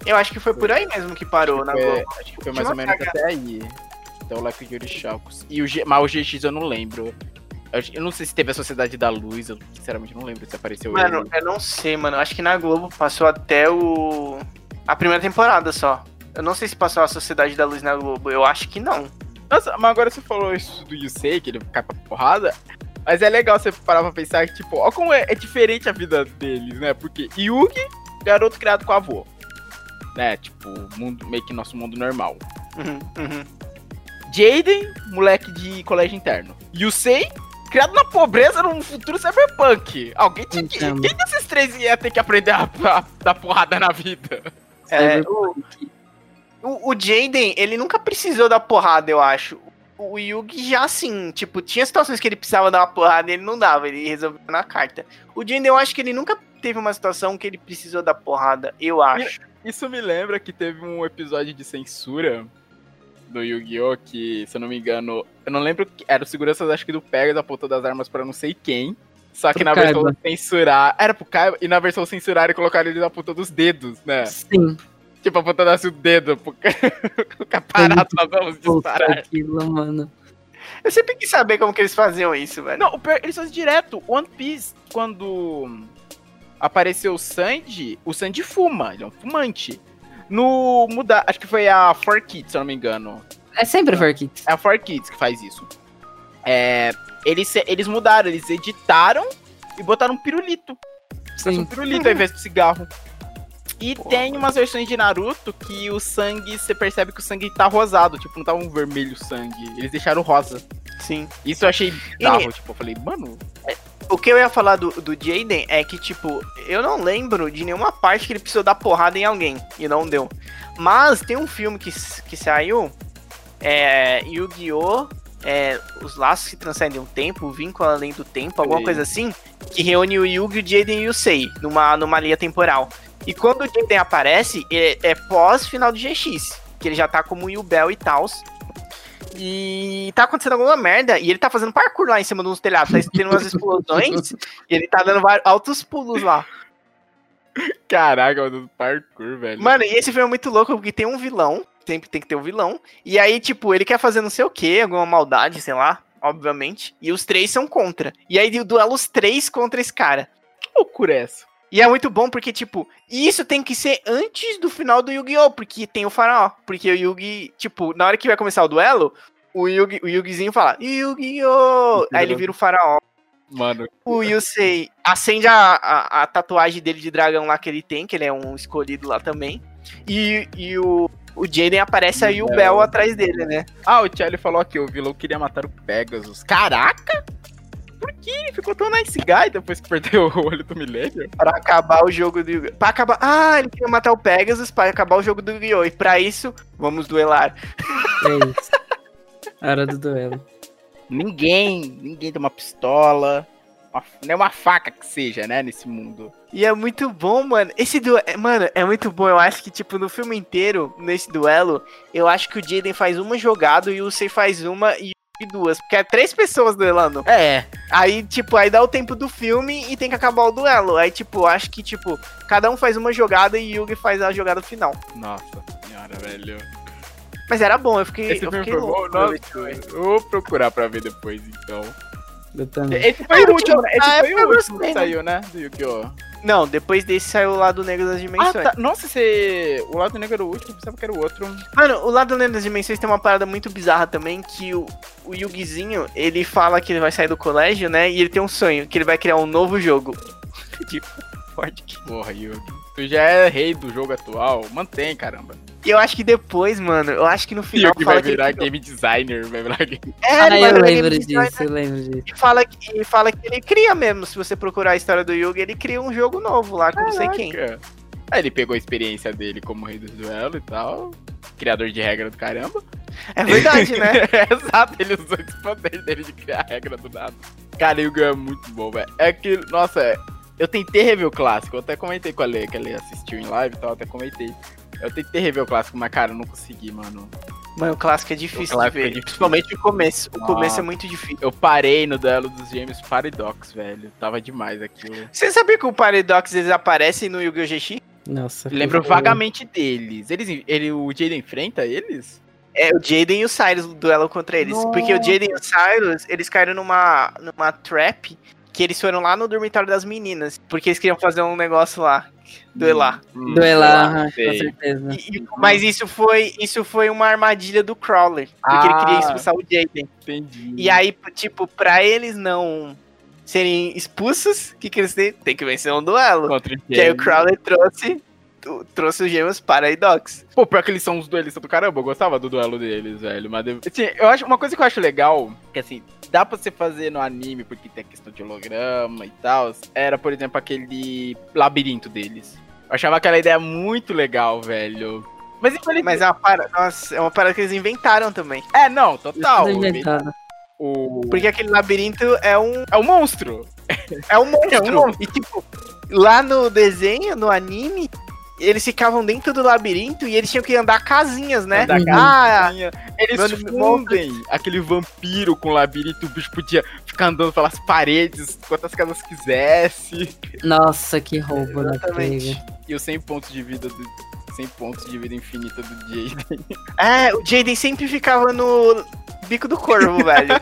Eu acho que foi por aí mesmo que parou na Foi- Globo. acho que foi mais ou menos até aí. Então o Lacre de Orixalcos. E o G, mas o GX eu não lembro. Eu, eu não sei se teve a Sociedade da Luz, eu sinceramente não lembro se apareceu Mano, ele. eu não sei, mano. Acho que na Globo passou até o. A primeira temporada só. Eu não sei se passou a Sociedade da Luz na Globo. Eu acho que não. Nossa, mas agora você falou isso do Yusei, que ele cai pra porrada. Mas é legal você parar pra pensar que, tipo, ó como é, é diferente a vida deles, né? Porque Yugi, garoto criado com a avó. Né? Tipo, mundo, meio que nosso mundo normal. Uhum, uhum. Jaden, moleque de colégio interno. Yusei, criado na pobreza num futuro cyberpunk. Alguém tinha que. Quem desses três ia ter que aprender a, a dar porrada na vida? É, o, o, o Jaden, ele nunca precisou dar porrada, eu acho. O Yugi já assim, tipo, tinha situações que ele precisava dar uma porrada e ele não dava, ele resolveu na carta. O Jaden, eu acho que ele nunca teve uma situação que ele precisou dar porrada, eu acho. Isso me lembra que teve um episódio de censura do Yu-Gi-Oh! que, se eu não me engano, eu não lembro que era o segurança, acho que do Pegas apontou das armas pra não sei quem. Só que Pro na versão Kaiba. censurar. Era pro Kaiba, e na versão censurar colocaram ele na ponta dos dedos, né? Sim. Tipo, apontando assim o dedo. Pro... Ficar parado, nós vamos disparar. aquilo, mano. Eu sempre quis saber como que eles faziam isso, velho. Não, pior, eles fazem direto. One Piece, quando apareceu o Sanji, o Sanji fuma, ele é um fumante. No mudar, acho que foi a 4Kids, se eu não me engano. É sempre for kids. É a 4Kids que faz isso. É, eles, eles mudaram, eles editaram e botaram um pirulito. Botaram um Sim. pirulito ao invés do cigarro. E tem umas versões de Naruto que o sangue, você percebe que o sangue tá rosado, tipo, não tá um vermelho sangue. Eles deixaram rosa. Sim. Isso eu achei bizarro, tipo, eu falei, mano, O que eu ia falar do, do Jaden é que, tipo, eu não lembro de nenhuma parte que ele precisou dar porrada em alguém e não deu. Mas tem um filme que, que saiu, é Yu-Gi-Oh! é, os laços que transcendem o tempo, o vínculo além do tempo, alguma coisa assim, que reúne o Yugi, o Jaden e o Sei numa, numa linha temporal. E quando o Jaden aparece, é, é pós final do GX, que ele já tá como o Yubel e tals. E tá acontecendo alguma merda, e ele tá fazendo parkour lá em cima de uns telhados, tá tendo umas explosões, e ele tá dando vários, altos pulos lá. Caraca, mano, parkour, velho. Mano, e esse filme é muito louco porque tem um vilão, sempre tem que ter um vilão. E aí, tipo, ele quer fazer não sei o que, alguma maldade, sei lá, obviamente. E os três são contra. E aí duela os três contra esse cara. que loucura é essa? E é muito bom porque, tipo, isso tem que ser antes do final do Yu-Gi-Oh! Porque tem o faraó. porque o Yugi, tipo, na hora que vai começar o duelo, o, Yugi, o Yugizinho fala, Yu-Gi-Oh! Aí ele vira o faraó. Mano, O Yusei acende a, a, a tatuagem dele de dragão lá que ele tem, que ele é um escolhido lá também. E, e o, o Jaden aparece aí o Bel. Atrás dele, né? Ah, o Charlie falou aqui, o vilão queria matar o Pegasus. Caraca! Por que ele ficou tão nice guy depois que perdeu o olho do Millennium? Pra acabar o jogo do Yu-Gi-Oh! Pra acabar. Ah, ele queria matar o Pegasus pra acabar o jogo do Yu-Gi-Oh! E pra isso, vamos duelar. É isso. Hora do duelo. Ninguém, ninguém tem uma pistola, uma, nem uma faca que seja, né, nesse mundo. E é muito bom, mano. Esse duelo. Mano, é muito bom. Eu acho que, tipo, no filme inteiro, nesse duelo, eu acho que o Jaden faz uma jogada e o Yusei faz uma e o Yugi duas. Porque é três pessoas duelando. É, Aí, tipo, aí dá o tempo do filme e tem que acabar o duelo. Aí, tipo, acho que, tipo, cada um faz uma jogada e Yugi faz a jogada final. nossa senhora, velho. Mas era bom, eu fiquei, Esse eu filme fiquei foi bom, louco. nossa, quando eu vou procurar pra ver depois, então. Eu também. Esse Ah, foi o eu último, né? Esse ah, foi o último que né? saiu, né, do Yu-Gi-Oh! Não, depois desse saiu o lado negro das Ah, dimensões. tá. Nossa, você... o lado negro era o último, eu pensava que era o outro. Mano, o lado negro das dimensões tem uma parada muito bizarra também, que o, o Yugizinho, ele fala que ele vai sair do colégio, né? E ele tem um sonho, que ele vai criar um novo jogo. tipo, forte que... Porra, Yugi. Tu já é rei do jogo atual, mantém, caramba. E eu acho que depois, mano, eu acho que no final Yugi vai fala que ele virar game designer, vai virar game... É, Ah, eu virar lembro game designer. disso, eu lembro disso. E fala, que, e fala que ele cria mesmo. Se você procurar a história do Yugi, ele cria um jogo novo lá, com não sei quem. Aí ele pegou a experiência dele como rei do duelo e tal. Criador de regra do caramba. É verdade, né? Exato, ele usou esse poder dele de criar a regra do nada. Cara, Yugi é muito bom, velho. É que, nossa, é- eu tentei rever o clássico. Eu até comentei com a Lê, que ela assistiu em live e tal, até comentei. Eu tentei rever o clássico, mas, cara, eu não consegui, mano. Mano, o clássico é difícil clássico de ver. é difícil. Principalmente o começo. O começo Nossa. é muito difícil. Eu parei no duelo dos gêmeos Paradox, velho. Tava demais aquilo. Você sabia que o Paradox eles aparecem no Yu-Gi-Oh! GX? Nossa. Lembro vagamente deles. Eles, ele, o Jaden enfrenta eles? É o Jaden e o Cyrus duelam contra eles. Porque o Jaden e o Cyrus, eles caíram numa, numa trap que eles foram lá no dormitório das meninas. Porque eles queriam fazer um negócio lá. Duelar. Hum, Duelar, sei lá, aham, sei. com certeza. E- mas isso foi, isso foi uma armadilha do Crawler. Porque ele Ah. queria expulsar o Jaden. Entendi. E aí, tipo, pra eles não serem expulsos, o que, que eles têm? Tem que vencer um duelo. Contra o Que aí o. Crowley trouxe, trouxe os gêmeos para Idox. Pô, pior que eles são os duelistas do caramba, eu gostava do duelo deles, velho. Mas assim, eu acho uma coisa que eu acho legal, que assim, dá pra você fazer no anime porque tem a questão de holograma e tal. Era, por exemplo, aquele labirinto deles. Eu achava aquela ideia muito legal, velho. Mas infelizmente. Mas é uma parada, nossa, é uma parada que eles inventaram também. É, não, total. O... Porque aquele labirinto é um, É um monstro. é um monstro. É um monstro. E tipo, lá no desenho, no anime, eles ficavam dentro do labirinto e eles tinham que andar casinhas, né? Da Uhum. Ah. Eles mano, fundem aquele vampiro com labirinto, o bicho podia ficar andando pelas paredes quantas casas quisesse. Nossa, que roubo da Exatamente. pega. E os 100 pontos de vida do 100 pontos de vida infinita do Jaden. É, o Jaden sempre ficava no bico do corvo, velho.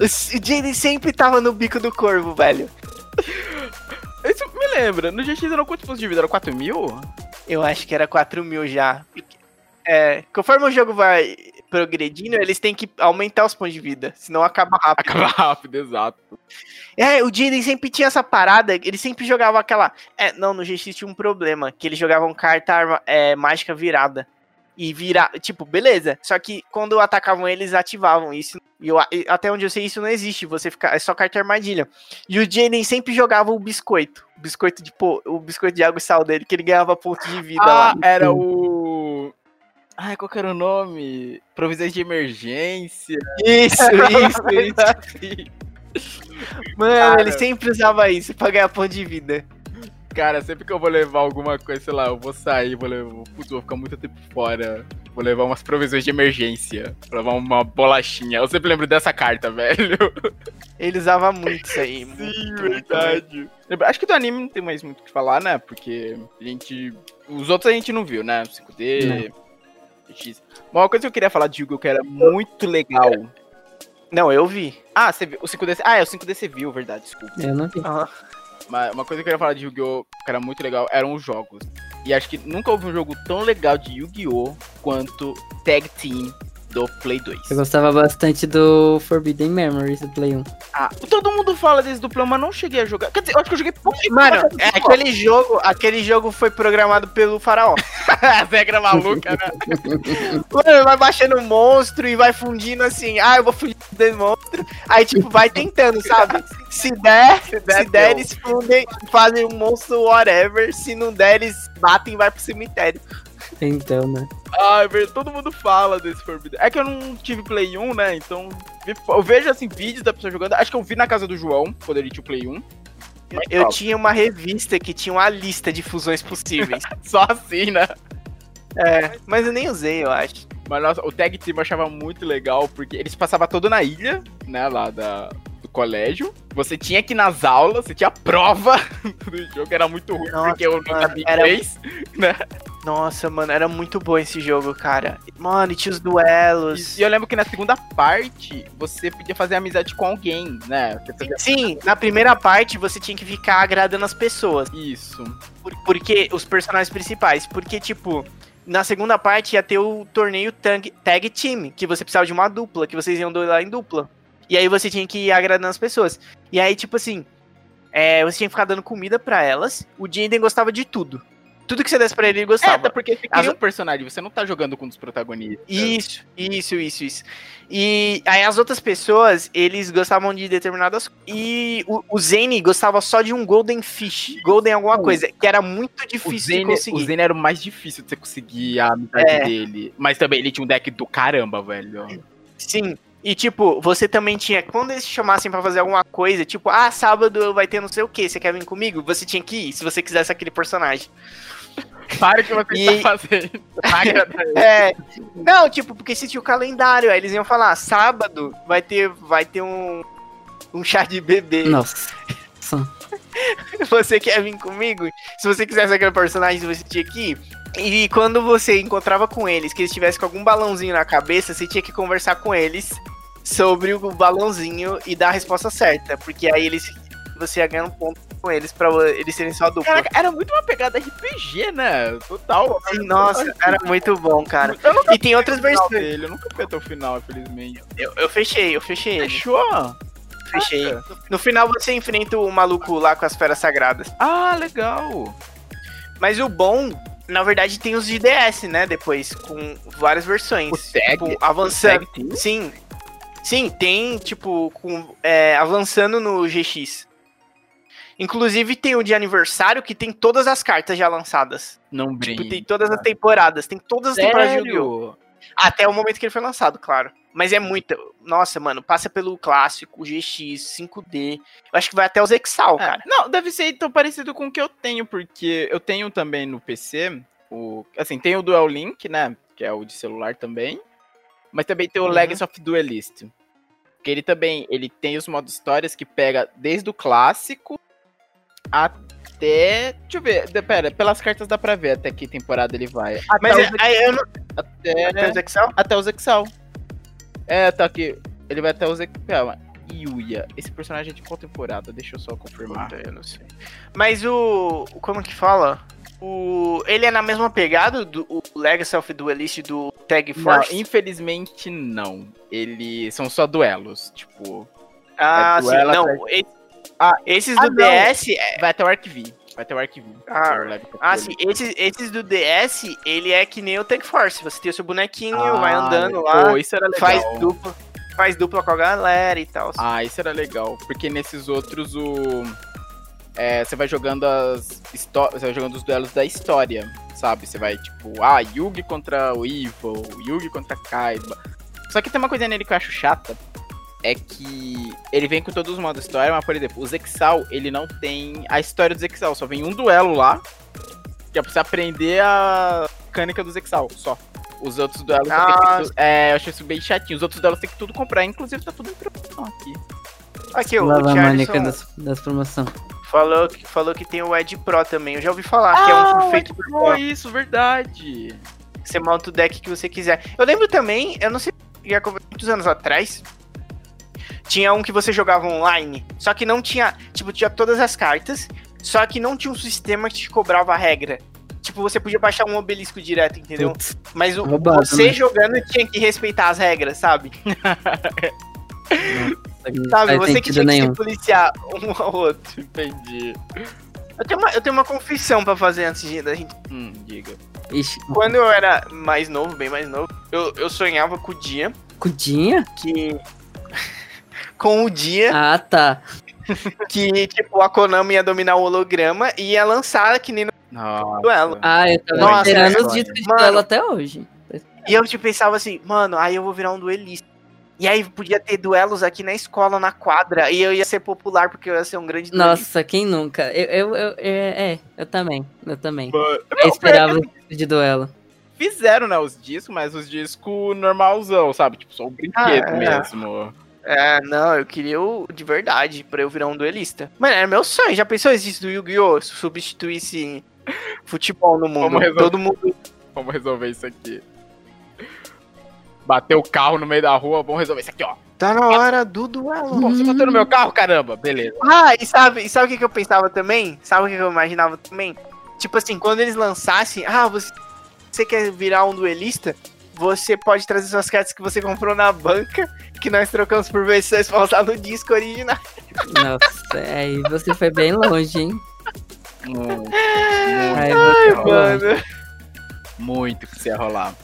O Jaden sempre tava no bico do corvo, velho. Isso me lembra, no GX eram quantos pontos de vida? Era 4 mil? Eu acho que era 4 mil já. É, conforme o jogo vai progredindo, eles têm que aumentar os pontos de vida, senão acaba rápido. Acaba rápido, exato. É, o Jaden sempre tinha essa parada, ele sempre jogava aquela. É, não, no GX tinha um problema, que eles jogavam carta arma- é, mágica virada. E virar. Tipo, beleza. Só que quando atacavam eles, ativavam isso. E eu, até onde eu sei, isso não existe. Você fica. É só carta armadilha. E o Jaden sempre jogava o biscoito. O biscoito de pô, o biscoito de água e sal dele, que ele ganhava ponto de vida lá. Ah, era o. Ai, qual que era o nome? Provisões de emergência. Isso, isso, isso. Mano, Cara. ele sempre usava isso pra ganhar ponto de vida. Cara, sempre que eu vou levar alguma coisa, sei lá, eu vou sair, vou levar. Putz, vou ficar muito tempo fora. Vou levar umas provisões de emergência. Vou levar uma bolachinha. Eu sempre lembro dessa carta, velho. Ele usava muito isso aí. muito, Sim, muito, verdade. Acho que do anime não tem mais muito o que falar, né? Porque a gente. Os outros a gente não viu, né? 5D. X. Uma coisa que eu queria falar de Yu-Gi-Oh! que era muito legal. Não, eu vi. Ah, você viu. O 5D. Ah, é, o 5D você viu, verdade, desculpa. Eu não vi. Aham. Mas uma coisa que eu queria falar de Yu-Gi-Oh! que era muito legal eram os jogos. E acho que nunca houve um jogo tão legal de Yu-Gi-Oh! quanto Tag Team do Play 2. Eu gostava bastante do Forbidden Memories do Play 1. Ah, todo mundo fala desse duplo, mas não cheguei a jogar. Quer dizer, eu acho que eu joguei pouco. Mano, é aquele jogo, aquele jogo foi programado pelo faraó. regra maluca, né? Mano, vai baixando monstro e vai fundindo assim. Ah, eu vou fundir desse monstro. Aí, tipo, vai tentando, sabe? Se der, se der, der, deu. eles fundem, fazem um monstro whatever. Se não der, eles batem e vai pro cemitério. Então, né? Verdade, todo mundo fala desse Forbidden. É que eu não tive Play 1, né? Então, eu vejo assim vídeos da pessoa jogando. Acho que eu vi na casa do João, quando ele tinha o Play 1. Eu fala. tinha uma revista que tinha uma lista de fusões possíveis. Só assim, né? é, mas eu nem usei, eu acho. Mas nossa, o Tag Team eu achava muito legal, porque eles passavam todo na ilha, né, lá da, do colégio. Você tinha que ir nas aulas, você tinha prova do jogo, era muito ruim, Nossa, porque eu não sabia era- inglês. Nossa, mano, era muito bom esse jogo, cara. Mano, e tinha os duelos. E eu lembro que na segunda parte, você podia fazer amizade com alguém, né? Fazia Sim, na primeira parte você tinha que ficar agradando as pessoas. isso. Por- porque os personagens principais. Porque, tipo, na segunda parte ia ter o torneio tag, tag Team, que você precisava de uma dupla, que vocês iam duelar em dupla. E aí você tinha que ir agradando as pessoas. E aí, tipo assim, é, você tinha que ficar dando comida pra elas. O Jinden gostava de tudo. Tudo que você desse pra ele, ele É, gostava. até porque você As- cria um personagem, você não tá jogando com um dos protagonistas. Isso, isso, isso, isso. E aí as outras pessoas, eles gostavam de determinadas E o, o Zane gostava só de um Golden Fish. Golden alguma coisa, que era muito O difícil de Zane, o conseguir. Zane era o mais difícil de você conseguir a amizade É. dele. Mas também ele tinha um deck do caramba, velho. Sim. E tipo, você também tinha. Quando eles te chamassem pra fazer alguma coisa, tipo, ah, sábado vai ter não sei o que, você quer vir comigo? Você tinha que ir, se você quisesse aquele personagem. Para o que você E- tá fazendo. É. Não, tipo, porque se tinha o calendário, aí eles iam falar, sábado vai ter, vai ter um. Um chá de bebê. Nossa. Você quer vir comigo? Se você quisesse aquele personagem, você tinha que ir. E quando você encontrava com eles, que eles tivessem com algum balãozinho na cabeça, você tinha que conversar com eles sobre o balãozinho e dar a resposta certa. Porque aí eles você ia ganhar um ponto com eles pra eles serem só dupla. Caraca, era muito uma pegada RPG, né? Total. Sim, nossa, era muito bom, cara. E tem outras versões. dele, eu nunca vi até o final, infelizmente. Eu, eu fechei, eu fechei ele. Fechou? Fechei. No final você enfrenta o maluco lá com as feras sagradas. Ah, legal. Mas o bom, na verdade, tem os de DS, né? Depois, com várias versões. O tag? Tipo, avançando. Sim. Sim, tem, tipo, com, é, avançando no GX. Inclusive tem o de aniversário que tem todas as cartas já lançadas. Não Tipo, brinca. tem todas as temporadas. Tem todas as temporadas de Yu-Gi-Oh! Sério? Até o momento que ele foi lançado, claro. Mas é muita. Nossa, mano, passa pelo clássico, GX, 5D. Eu acho que vai até os Exal, É, cara. Não, deve ser tão parecido com o que eu tenho, porque eu tenho também no PC o. Assim, tem o Dual Link, né? Que é o de celular também. Mas também tem o Uhum. Legacy of Duelist. Que ele também ele tem os modos histórias que pega desde o clássico até. Deixa eu ver. Pera, pelas cartas dá pra ver até que temporada ele vai. Até Mas os, é, aí eu não. até, Até os Exal? até os Exal. É, tá aqui. Ele vai até os Exal. Yuya. Esse personagem é de qual temporada? Deixa eu só confirmar. Puta, eu não sei. Mas o. Como que fala? O. Ele é na mesma pegada do o Legacy of Duelist do Tag Não, Force? infelizmente não. Eles são só duelos. Tipo, ah, é sim. Não, atrás- e- Ah, esses ah, do não. DS. é- vai até o Arquivi. Vai até o Arquivi. Ah, é Ah, sim. Esses, esses do DS, ele é que nem o Tag Force. Você tem o seu bonequinho, Ah, vai andando pô, lá, isso era legal. faz dupla. Faz dupla com a galera e tal. Ah, isso era legal. Porque nesses outros o. é, você vai jogando as você vai jogando os duelos da história, sabe? Você vai tipo, ah, Yugi contra o Evil, Yugi contra Kaiba. Só que tem uma coisa nele que eu acho chata, é que ele vem com todos os modos história, mas por exemplo, o Zexal, ele não tem a história do Zexal, só vem um duelo lá, que é pra você aprender a mecânica do Zexal, só. Os outros duelos Ah. tu- É, eu acho isso bem chatinho. Os outros duelos tem que tudo comprar, inclusive tá tudo em promoção aqui. Aqui, o, Lava o Charlison das, das promoções. falou, que- falou que tem o Ed Pro também. Eu já ouvi falar que é um feito por. Foi isso, verdade. Você monta o deck que você quiser. Eu lembro também, eu não sei, já muitos anos atrás, tinha um que você jogava online, só que não tinha, tipo, tinha todas as cartas, só que não tinha um sistema que te cobrava a regra. Tipo, você podia baixar um obelisco direto, entendeu? Putz, Mas o, roubado, você né? jogando tinha que respeitar as regras, sabe? não Sabe, você que tinha nenhum. que se policiar um ao outro. Entendi. Eu tenho uma, eu tenho uma confissão pra fazer antes de, da gente. Hum, diga. Ixi, Quando eu era mais novo, bem mais novo, eu, eu sonhava com o dia cudinha? que. Com o dia Ah, tá. que, tipo, a Konami ia dominar o holograma e ia lançar que nem no Nossa. duelo. Ah, eu tava Nossa, esperando os discos de Mano. duelo até hoje. E eu, tipo, pensava assim, mano, aí eu vou virar um duelista. E aí podia ter duelos aqui na escola, na quadra, e eu ia ser popular porque eu ia ser um grande duelista. Nossa, quem nunca? Eu, eu, eu- é, é, eu também, eu também. Mano, Eu esperava os discos de duelo. Fizeram, né, os discos, mas os discos normalzão, sabe? Tipo, só o brinquedo Ah, é. mesmo. É, não, eu queria o de verdade, pra eu virar um duelista. Mano, era meu sonho. Já pensou se isso do Yu-Gi-Oh! substituísse futebol no mundo? Vamos resolver. Todo mundo. Vamos resolver isso aqui. Bateu o carro no meio da rua, vamos resolver isso aqui, ó. Tá na hora do duelo. Pô, você bateu no meu carro, caramba? Beleza. Ah, e sabe, e sabe o que, que eu pensava também? Sabe o que, que eu imaginava também? Tipo assim, quando eles lançassem, ah, você, você quer virar um duelista? Você pode trazer suas cartas que você comprou na banca, que nós trocamos por versões pra usar no disco original. Nossa, aí você foi bem longe, hein? Muito, Aí você foi longe. Mano, muito que isso ia rolar.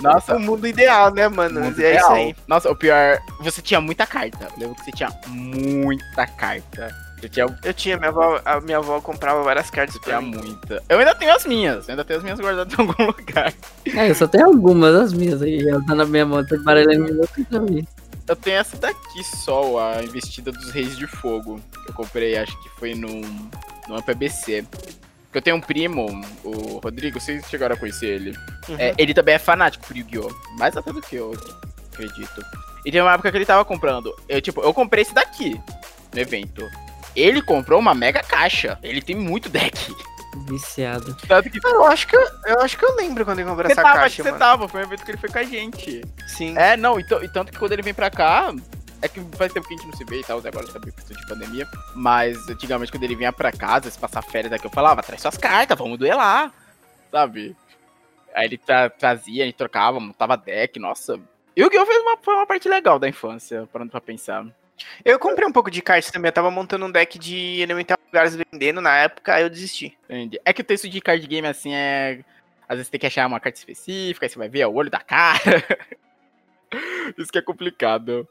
Nossa, o mundo ideal, né, mano? mundo é isso real. aí. Nossa, o pior, você tinha muita carta. Eu lembro que você tinha muita carta. Você tinha, Eu tinha, minha avó, a minha avó comprava várias cartas pra mim. muita. Eu ainda tenho as minhas, eu ainda tenho as minhas guardadas em algum lugar. É, eu só tenho algumas das minhas aí, já tá na minha mão, tá baralhando mim. Eu tenho essa daqui só, a investida dos Reis de Fogo. Que eu comprei, acho que foi num, numa PBC. Porque eu tenho um primo, o Rodrigo, vocês chegaram a conhecer ele. Uhum. É, ele também é fanático por Yu-Gi-Oh! Mais até do que eu, acredito. E tem uma época que ele tava comprando. Eu, tipo, eu comprei esse daqui no evento. Ele comprou uma mega caixa. Ele tem muito deck. Viciado. Tanto que Eu acho que eu, eu acho que eu lembro quando comprei você essa tava, acho caixa, que você mano. tava. Foi um evento que ele foi com a gente. Sim. É, não, e, e tanto que quando ele vem pra cá, é que faz tempo que a gente não se vê e tal, agora tá bem questão de pandemia. Mas antigamente, quando ele vinha pra casa, se passar férias aqui, eu falava, traz suas cartas, vamos duelar, sabe? Aí ele tra- trazia, a gente trocava, montava deck, nossa. E o Yu-Gi-Oh! fez uma, foi uma parte legal da infância, parando pra pensar. Eu comprei um pouco de cartas também. Eu tava montando um deck de Elemental Lugares vendendo na época, aí eu desisti. Entende? É que o texto de card game, assim, é... Às vezes tem que achar uma carta específica, aí você vai ver é o olho da cara. Isso que é complicado.